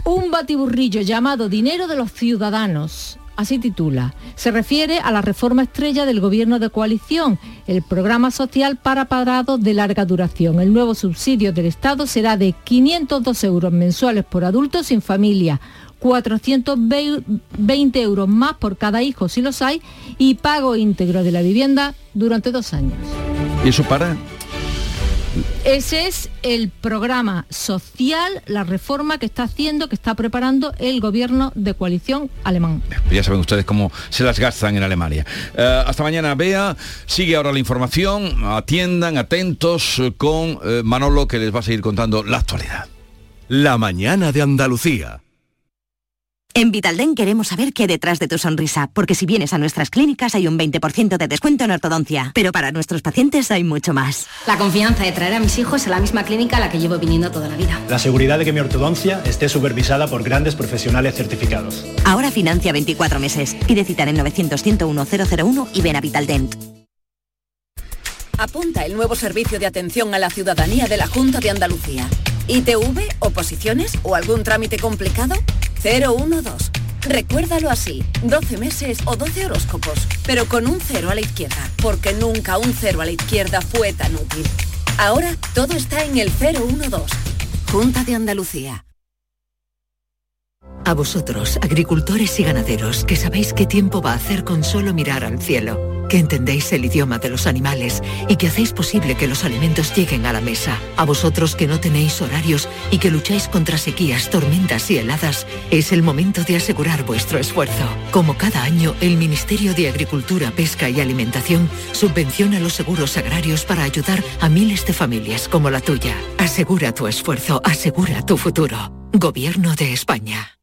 Un batiburrillo llamado Dinero de los Ciudadanos. Así titula. Se refiere a la reforma estrella del gobierno de coalición, el programa social para parados de larga duración. El nuevo subsidio del Estado será de 502 euros mensuales por adulto sin familia, 420 euros más por cada hijo si los hay y pago íntegro de la vivienda durante dos años. ¿Y eso para? Ese es el programa social, la reforma que está haciendo, que está preparando el gobierno de coalición alemán. Ya saben ustedes cómo se las gastan en Alemania. Eh, hasta mañana, Bea. Sigue ahora la información. Atiendan, atentos con eh, Manolo que les va a seguir contando la actualidad. La mañana de Andalucía. En Vitalden queremos saber qué hay detrás de tu sonrisa, porque si vienes a nuestras clínicas hay un 20% de descuento en ortodoncia, pero para nuestros pacientes hay mucho más. La confianza de traer a mis hijos a la misma clínica a la que llevo viniendo toda la vida. La seguridad de que mi ortodoncia esté supervisada por grandes profesionales certificados. Ahora financia 24 meses. Pide cita en el 900-101-001 y ven a Vitaldent. Apunta el nuevo servicio de atención a la ciudadanía de la Junta de Andalucía. ¿ITV, oposiciones o algún trámite complicado? 012. Recuérdalo así, 12 meses o 12 horóscopos, pero con un cero a la izquierda, porque nunca un cero a la izquierda fue tan útil. Ahora todo está en el 012. Junta de Andalucía. A vosotros, agricultores y ganaderos, que sabéis qué tiempo va a hacer con solo mirar al cielo, que entendéis el idioma de los animales y que hacéis posible que los alimentos lleguen a la mesa. A vosotros que no tenéis horarios y que lucháis contra sequías, tormentas y heladas, es el momento de asegurar vuestro esfuerzo. Como cada año, el Ministerio de Agricultura, Pesca y Alimentación subvenciona los seguros agrarios para ayudar a miles de familias como la tuya. Asegura tu esfuerzo, asegura tu futuro. Gobierno de España.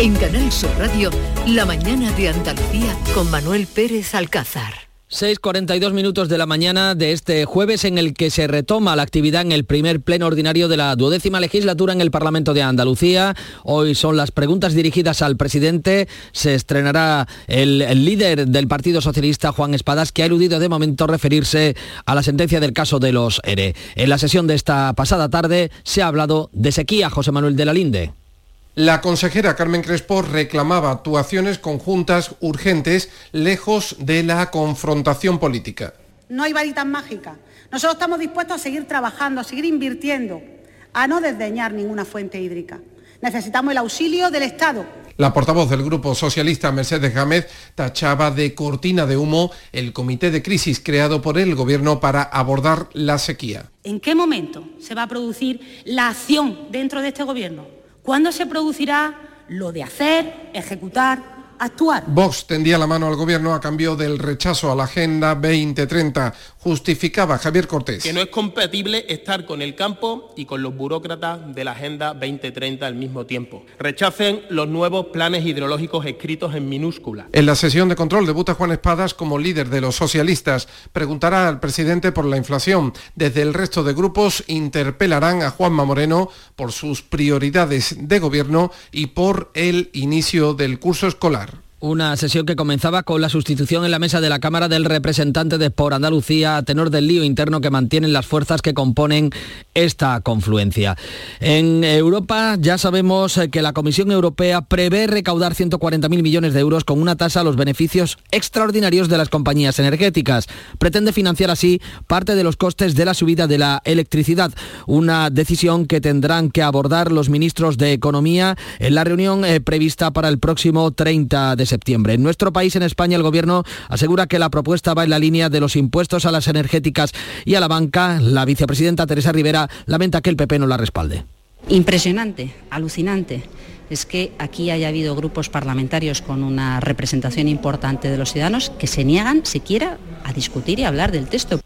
En Canal Sur Radio, la mañana de Andalucía con Manuel Pérez Alcázar. 6.42 minutos de la mañana de este jueves en el que se retoma la actividad en el primer pleno ordinario de la duodécima legislatura en el Parlamento de Andalucía. Hoy son las preguntas dirigidas al presidente. Se estrenará el, el líder del Partido Socialista, Juan Espadas, que ha eludido de momento referirse a la sentencia del caso de los ERE. En la sesión de esta pasada tarde se ha hablado de sequía, José Manuel de la Linde. La consejera Carmen Crespo reclamaba actuaciones conjuntas urgentes lejos de la confrontación política. No hay varitas mágicas. Nosotros estamos dispuestos a seguir trabajando, a seguir invirtiendo, a no desdeñar ninguna fuente hídrica. Necesitamos el auxilio del Estado. La portavoz del Grupo Socialista, Mercedes Gámez, tachaba de cortina de humo el comité de crisis creado por el Gobierno para abordar la sequía. ¿En qué momento se va a producir la acción dentro de este Gobierno? ¿Cuándo se producirá lo de hacer, ejecutar actuar. Vox tendía la mano al gobierno a cambio del rechazo a la Agenda 2030. Justificaba Javier Cortés. Que no es compatible estar con el campo y con los burócratas de la Agenda 2030 al mismo tiempo. Rechacen los nuevos planes hidrológicos escritos en minúscula. En la sesión de control debuta Juan Espadas como líder de los socialistas. Preguntará al presidente por la inflación. Desde el resto de grupos interpelarán a Juanma Moreno por sus prioridades de gobierno y por el inicio del curso escolar. Una sesión que comenzaba con la sustitución en la mesa de la Cámara del representante de Por Andalucía a tenor del lío interno que mantienen las fuerzas que componen esta confluencia. En Europa ya sabemos eh, que la Comisión Europea prevé recaudar 140.000 millones de euros con una tasa a los beneficios extraordinarios de las compañías energéticas. Pretende financiar así parte de los costes de la subida de la electricidad, una decisión que tendrán que abordar los ministros de Economía en la reunión eh, prevista para el próximo 30 de septiembre. En nuestro país, en España, el Gobierno asegura que la propuesta va en la línea de los impuestos a las energéticas y a la banca. La vicepresidenta Teresa Rivera lamenta que el PP no la respalde. Impresionante, alucinante es que aquí haya habido grupos parlamentarios con una representación importante de los ciudadanos que se niegan siquiera a discutir y hablar del texto.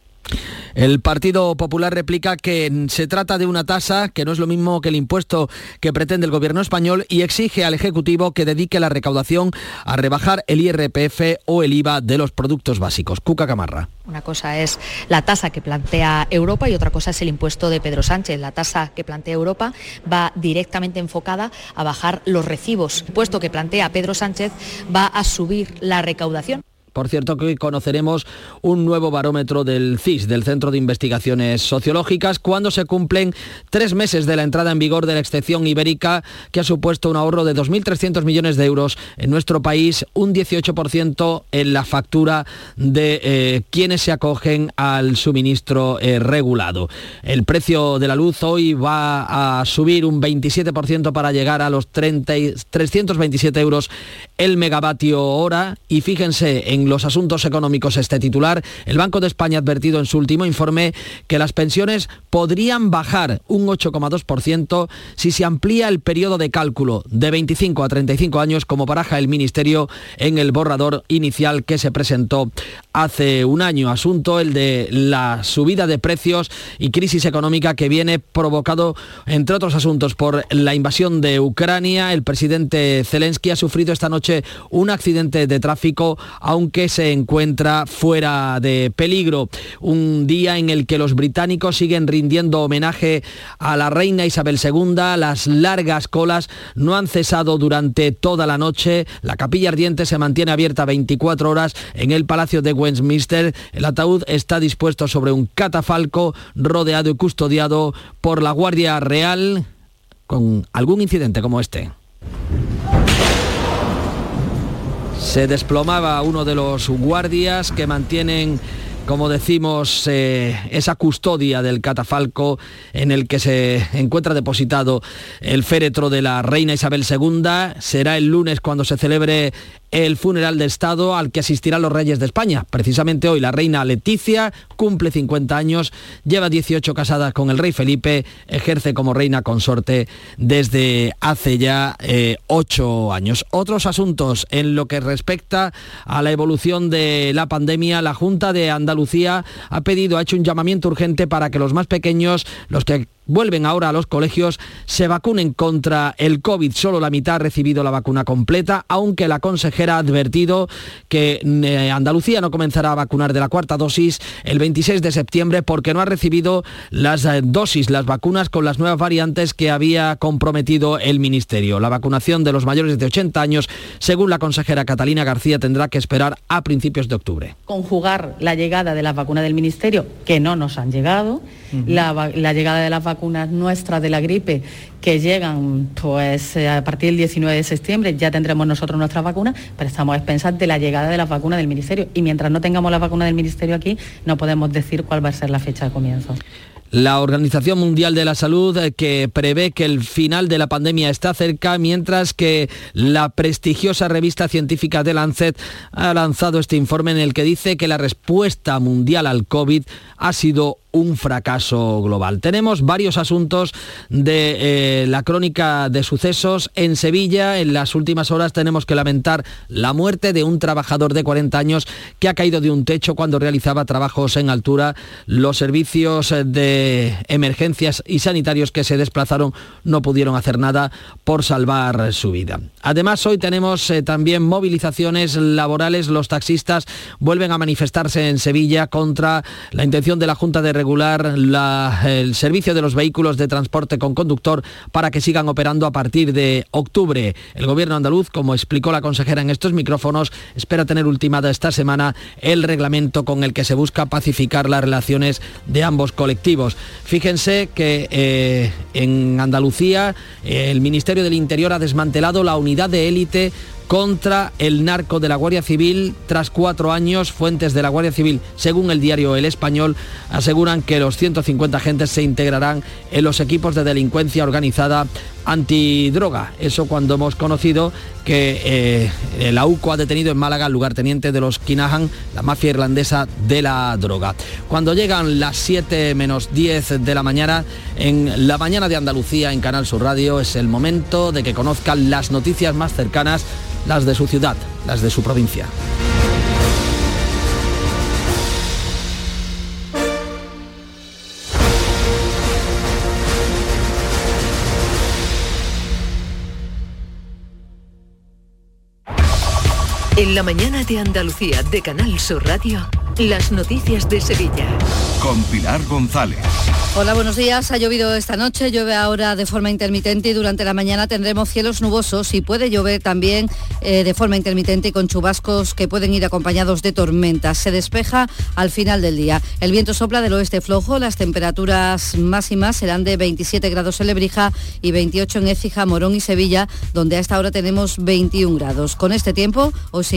El Partido Popular replica que se trata de una tasa que no es lo mismo que el impuesto que pretende el gobierno español y exige al Ejecutivo que dedique la recaudación a rebajar el IRPF o el IVA de los productos básicos. Cuca Camarra. Una cosa es la tasa que plantea Europa y otra cosa es el impuesto de Pedro Sánchez. La tasa que plantea Europa va directamente enfocada a bajar los recibos. El impuesto que plantea Pedro Sánchez va a subir la recaudación. Por cierto que hoy conoceremos un nuevo barómetro del CIS, del Centro de Investigaciones Sociológicas, cuando se cumplen tres meses de la entrada en vigor de la excepción ibérica, que ha supuesto un ahorro de 2.300 millones de euros en nuestro país, un 18% en la factura de eh, quienes se acogen al suministro eh, regulado. El precio de la luz hoy va a subir un 27% para llegar a los 30, 327 euros el megavatio hora y fíjense en los asuntos económicos este titular, el Banco de España ha advertido en su último informe que las pensiones podrían bajar un 8,2% si se amplía el periodo de cálculo de 25 a 35 años como baraja el Ministerio en el borrador inicial que se presentó hace un año. Asunto el de la subida de precios y crisis económica que viene provocado, entre otros asuntos, por la invasión de Ucrania. El presidente Zelensky ha sufrido esta noche un accidente de tráfico, aunque que se encuentra fuera de peligro. Un día en el que los británicos siguen rindiendo homenaje a la reina Isabel II. Las largas colas no han cesado durante toda la noche. La capilla ardiente se mantiene abierta 24 horas en el Palacio de Westminster. El ataúd está dispuesto sobre un catafalco rodeado y custodiado por la Guardia Real con algún incidente como este. Se desplomaba uno de los guardias que mantienen como decimos, eh, esa custodia del catafalco en el que se encuentra depositado el féretro de la reina Isabel II. Será el lunes cuando se celebre el funeral de Estado al que asistirán los reyes de España. Precisamente hoy la reina Leticia cumple 50 años, lleva 18 casadas con el rey Felipe, ejerce como reina consorte desde hace ya 8 eh, años. Otros asuntos en lo que respecta a la evolución de la pandemia, la Junta de Andalucía ha pedido, ha hecho un llamamiento urgente para que los más pequeños, los que vuelven ahora a los colegios, se vacunen contra el COVID. Solo la mitad ha recibido la vacuna completa, aunque la consejera ha advertido que eh, Andalucía no comenzará a vacunar de la cuarta dosis el 26 de septiembre porque no ha recibido las eh, dosis, las vacunas con las nuevas variantes que había comprometido el Ministerio. La vacunación de los mayores de 80 años, según la consejera Catalina García, tendrá que esperar a principios de octubre. Conjugar la llegada de las vacunas del Ministerio, que no nos han llegado, la, llegada de las vacunas nuestras de la gripe que llegan pues eh, a partir del 19 de septiembre ya tendremos nosotros nuestras vacunas, pero estamos a expensas de la llegada de las vacunas del Ministerio y mientras no tengamos la vacuna del Ministerio aquí no podemos decir cuál va a ser la fecha de comienzo. La Organización Mundial de la Salud eh, que prevé que el final de la pandemia está cerca, mientras que la prestigiosa revista científica de Lancet ha lanzado este informe en el que dice que la respuesta mundial al COVID ha sido un fracaso global. Tenemos varios asuntos de eh, la crónica de sucesos en Sevilla. En las últimas horas tenemos que lamentar la muerte de un trabajador de 40 años que ha caído de un techo cuando realizaba trabajos en altura. Los servicios de emergencias y sanitarios que se desplazaron no pudieron hacer nada por salvar su vida. Además, hoy tenemos eh, también movilizaciones laborales. Los taxistas vuelven a manifestarse en Sevilla contra la intención de la Junta de regular el servicio de los vehículos de transporte con conductor para que sigan operando a partir de octubre. El gobierno andaluz, como explicó la consejera en estos micrófonos, espera tener ultimada esta semana el reglamento con el que se busca pacificar las relaciones de ambos colectivos. Fíjense que eh, en Andalucía el Ministerio del Interior ha desmantelado la unidad de élite contra el narco de la Guardia Civil. Tras cuatro años, fuentes de la Guardia Civil, según el diario El Español, aseguran que los 150 agentes se integrarán en los equipos de delincuencia organizada antidroga. Eso cuando hemos conocido que eh, la UCO ha detenido en Málaga al lugarteniente de los Kinahan, la mafia irlandesa de la droga. Cuando llegan las 7 menos 10 de la mañana, en la mañana de Andalucía, en Canal Sur Radio, es el momento de que conozcan las noticias más cercanas las de su ciudad, las de su provincia. En la mañana de Andalucía de Canal Sur Radio. Las noticias de Sevilla. Con Pilar González. Hola, buenos días. Ha llovido esta noche, llueve ahora de forma intermitente y durante la mañana tendremos cielos nubosos y puede llover también eh, de forma intermitente y con chubascos que pueden ir acompañados de tormentas. Se despeja al final del día. El viento sopla del oeste flojo, las temperaturas máximas serán de 27 grados en Lebrija y 28 en Écija, Morón y Sevilla, donde a esta hora tenemos 21 grados. Con este tiempo, hoy se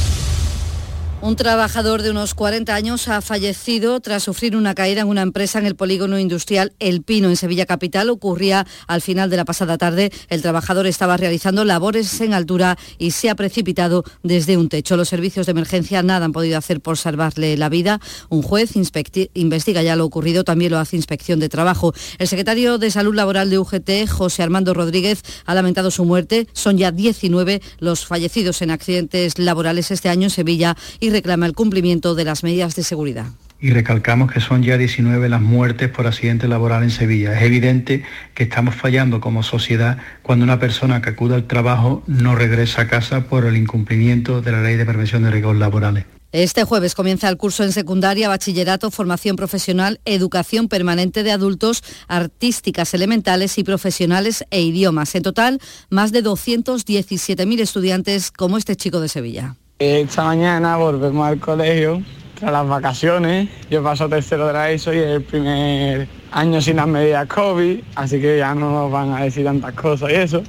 Un trabajador de unos 40 años ha fallecido tras sufrir una caída en una empresa en el polígono industrial El Pino, en Sevilla Capital. Ocurría al final de la pasada tarde. El trabajador estaba realizando labores en altura y se ha precipitado desde un techo. Los servicios de emergencia nada han podido hacer por salvarle la vida. Un juez investiga ya lo ocurrido, también lo hace Inspección de Trabajo. El secretario de Salud Laboral de UGT, José Armando Rodríguez, ha lamentado su muerte. Son ya 19 los fallecidos en accidentes laborales este año en Sevilla y reclama el cumplimiento de las medidas de seguridad y recalcamos que son ya 19 las muertes por accidente laboral en Sevilla. Es evidente que estamos fallando como sociedad cuando una persona que acude al trabajo no regresa a casa por el incumplimiento de la ley de prevención de riesgos laborales. Este jueves comienza el curso en secundaria, bachillerato, formación profesional, educación permanente de adultos, artísticas elementales y profesionales e idiomas. En total, más de 217.000 estudiantes como este chico de Sevilla. Esta mañana volvemos al colegio tras las vacaciones. Yo paso tercero de la ESO y es el primer año sin las medidas COVID, así que ya no nos van a decir tantas cosas y eso.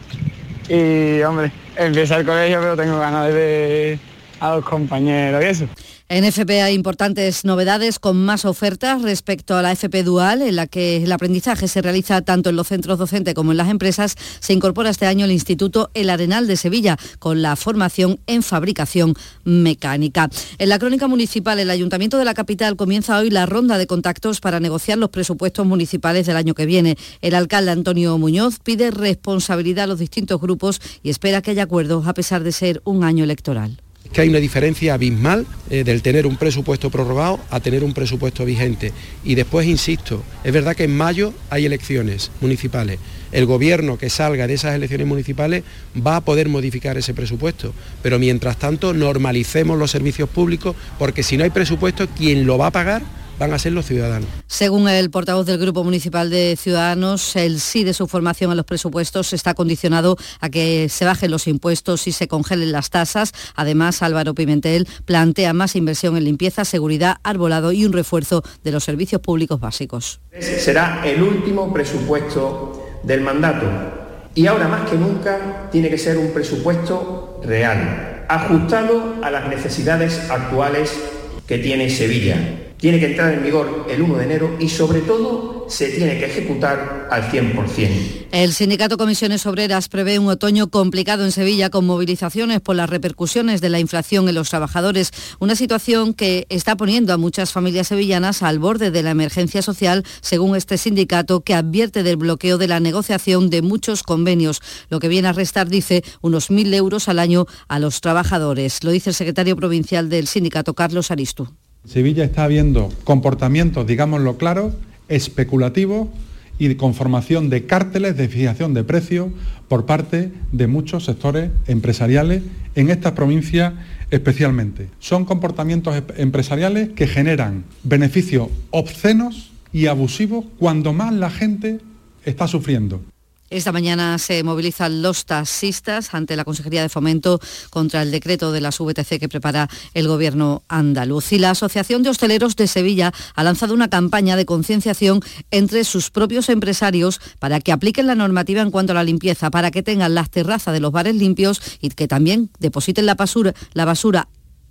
Y hombre, empieza el colegio pero tengo ganas de ver a los compañeros y eso. En FP hay importantes novedades con más ofertas respecto a la FP Dual, en la que el aprendizaje se realiza tanto en los centros docentes como en las empresas. Se incorpora este año el Instituto El Arenal de Sevilla con la formación en fabricación mecánica. En la crónica municipal, el Ayuntamiento de la capital comienza hoy la ronda de contactos para negociar los presupuestos municipales del año que viene. El alcalde Antonio Muñoz pide responsabilidad a los distintos grupos y espera que haya acuerdos a pesar de ser un año electoral que hay una diferencia abismal eh, del tener un presupuesto prorrogado a tener un presupuesto vigente. Y después, insisto, es verdad que en mayo hay elecciones municipales. El gobierno que salga de esas elecciones municipales va a poder modificar ese presupuesto. Pero mientras tanto, normalicemos los servicios públicos, porque si no hay presupuesto, quien lo va a pagar van a ser los ciudadanos. Según el portavoz del Grupo Municipal de Ciudadanos, el sí de su formación a los presupuestos está condicionado a que se bajen los impuestos y se congelen las tasas. Además, Álvaro Pimentel plantea más inversión en limpieza, seguridad, arbolado y un refuerzo de los servicios públicos básicos. Será el último presupuesto del mandato y ahora más que nunca tiene que ser un presupuesto real, ajustado a las necesidades actuales que tiene Sevilla tiene que entrar en vigor el 1 de enero y sobre todo se tiene que ejecutar al 100%. El sindicato Comisiones Obreras prevé un otoño complicado en Sevilla con movilizaciones por las repercusiones de la inflación en los trabajadores, una situación que está poniendo a muchas familias sevillanas al borde de la emergencia social, según este sindicato que advierte del bloqueo de la negociación de muchos convenios, lo que viene a restar, dice, unos mil euros al año a los trabajadores. Lo dice el secretario provincial del sindicato, Carlos Aristu. Sevilla está habiendo comportamientos, digámoslo claro, especulativos y con formación de cárteles de fijación de precios por parte de muchos sectores empresariales en esta provincia especialmente. Son comportamientos empresariales que generan beneficios obscenos y abusivos cuando más la gente está sufriendo. Esta mañana se movilizan los taxistas ante la Consejería de Fomento contra el decreto de las VTC que prepara el Gobierno andaluz. Y la Asociación de Hosteleros de Sevilla ha lanzado una campaña de concienciación entre sus propios empresarios para que apliquen la normativa en cuanto a la limpieza, para que tengan las terrazas de los bares limpios y que también depositen la basura, la basura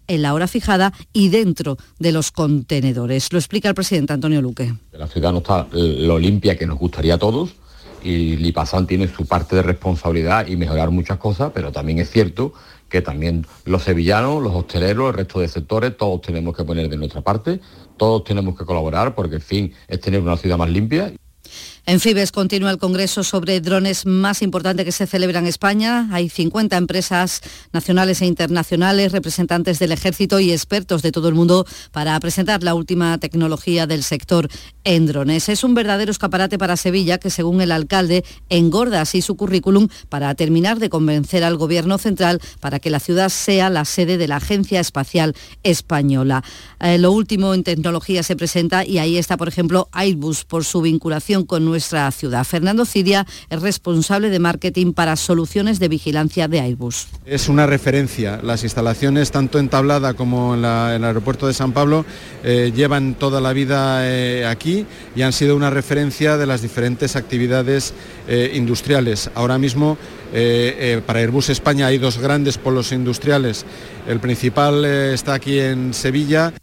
en la hora fijada y dentro de los contenedores. Lo explica el presidente Antonio Luque. La ciudad no está lo limpia que nos gustaría a todos y Lipasan tiene su parte de responsabilidad y mejorar muchas cosas, pero también es cierto que también los sevillanos, los hosteleros, el resto de sectores, todos tenemos que poner de nuestra parte, todos tenemos que colaborar porque el fin es tener una ciudad más limpia. En Fibes continúa el congreso sobre drones más importante que se celebra en España. Hay 50 empresas nacionales e internacionales, representantes del ejército y expertos de todo el mundo para presentar la última tecnología del sector en drones. Es un verdadero escaparate para Sevilla que, según el alcalde, engorda así su currículum para terminar de convencer al gobierno central para que la ciudad sea la sede de la Agencia Espacial Española. Eh, lo último en tecnología se presenta y ahí está, por ejemplo, Airbus por su vinculación con nuestra ciudad. Fernando Cidia es responsable de marketing para soluciones de vigilancia de Airbus. Es una referencia. Las instalaciones, tanto en Tablada como en, el aeropuerto de San Pablo, eh, llevan toda la vida eh, aquí y han sido una referencia de las diferentes actividades eh, industriales. Ahora mismo para Airbus España hay dos grandes polos industriales. El principal está aquí en Sevilla.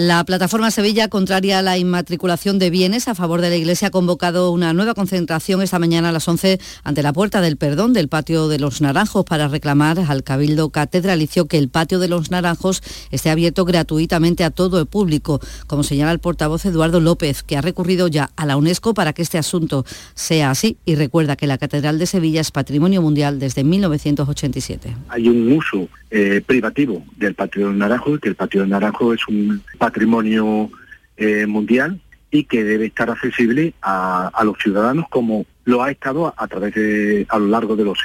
La plataforma Sevilla, contraria a la inmatriculación de bienes a favor de la Iglesia, ha convocado una nueva concentración esta mañana a las 11 ante la Puerta del Perdón del Patio de los Naranjos para reclamar al Cabildo Catedralicio que el Patio de los Naranjos esté abierto gratuitamente a todo el público, como señala el portavoz Eduardo López, que ha recurrido ya a la UNESCO para que este asunto sea así y recuerda que la Catedral de Sevilla es patrimonio mundial desde 1987. Hay un uso eh, privativo del Patio de los Naranjos, que el Patio de Naranjos es un patrimonio eh, mundial y que debe estar accesible a, los ciudadanos como lo ha estado a, través de a lo largo de los.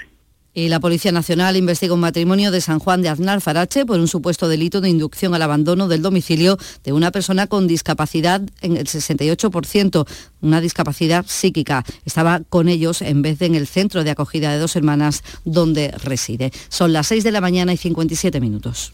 Y la Policía Nacional investiga un matrimonio de San Juan de Aznar Farache por un supuesto delito de inducción al abandono del domicilio de una persona con discapacidad en el 68%, una discapacidad psíquica. Estaba con ellos en vez de en el centro de acogida de dos hermanas donde reside. Son las 6 de la mañana y 57 minutos.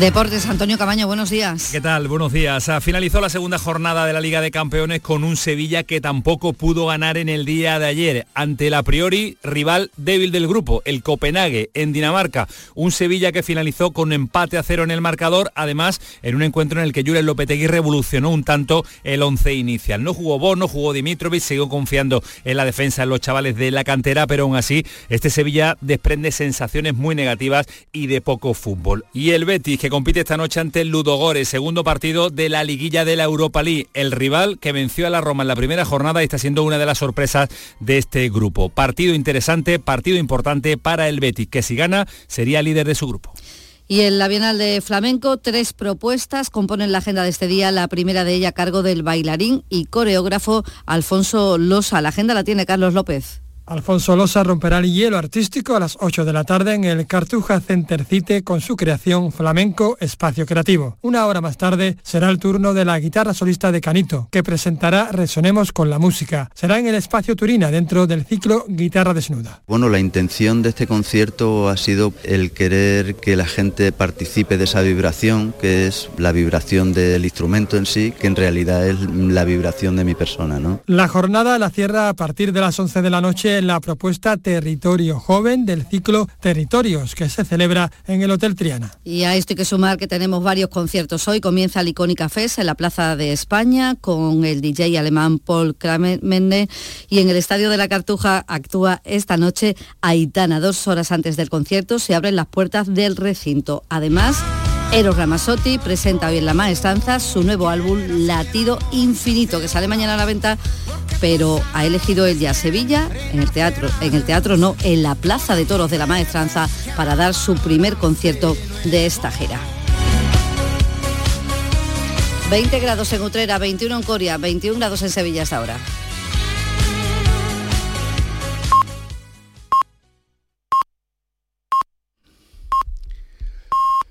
Deportes, Antonio Camaño, buenos días. ¿Qué tal? Buenos días. Ah, finalizó la segunda jornada de la Liga de Campeones con un Sevilla que tampoco pudo ganar en el día de ayer ante el a priori rival débil del grupo, el Copenhague, en Dinamarca. Un Sevilla que finalizó con empate a cero en el marcador, además en un encuentro en el que Julen Lopetegui revolucionó un tanto el once inicial. No jugó Bono, jugó Dimitrovic, siguió confiando en la defensa de los chavales de la cantera, pero aún así este Sevilla desprende sensaciones muy negativas y de poco fútbol. Y el Betis que compite esta noche ante el Ludogores, segundo partido de la liguilla de la Europa League. El rival que venció a la Roma en la primera jornada y está siendo una de las sorpresas de este grupo. Partido interesante, partido importante para el Betis, que si gana sería líder de su grupo. Y en la Bienal de Flamenco, tres propuestas componen la agenda de este día, la primera de ella a cargo del bailarín y coreógrafo Alfonso Losa. La agenda la tiene Carlos López. Alfonso Losa romperá el hielo artístico a las 8 de la tarde en el Cartuja Center Cite con su creación Flamenco Espacio Creativo. Una hora más tarde será el turno de la guitarra solista de Canito, que presentará Resonemos con la música. Será en el Espacio Turina, dentro del ciclo Guitarra Desnuda. Bueno, la intención de este concierto ha sido el querer que la gente participe de esa vibración, que es la vibración del instrumento en sí, que en realidad es la vibración de mi persona. ¿no? La jornada la cierra a partir de las 11 de la noche la propuesta Territorio Joven del ciclo Territorios, que se celebra en el Hotel Triana. Y a esto hay que sumar que tenemos varios conciertos hoy. Comienza Icónica Fest en la Plaza de España con el DJ alemán Paul Kramende y en el Estadio de la Cartuja actúa esta noche Aitana. Dos horas antes del concierto se abren las puertas del recinto. Además, Eros Ramazzotti presenta hoy en La Maestranza su nuevo álbum Latido Infinito, que sale mañana a la venta, pero ha elegido el ya Sevilla, en el teatro, en el teatro no, en la Plaza de Toros de La Maestranza, para dar su primer concierto de esta gira. 20 grados en Utrera, 21 en Coria, 21 grados en Sevilla hasta ahora.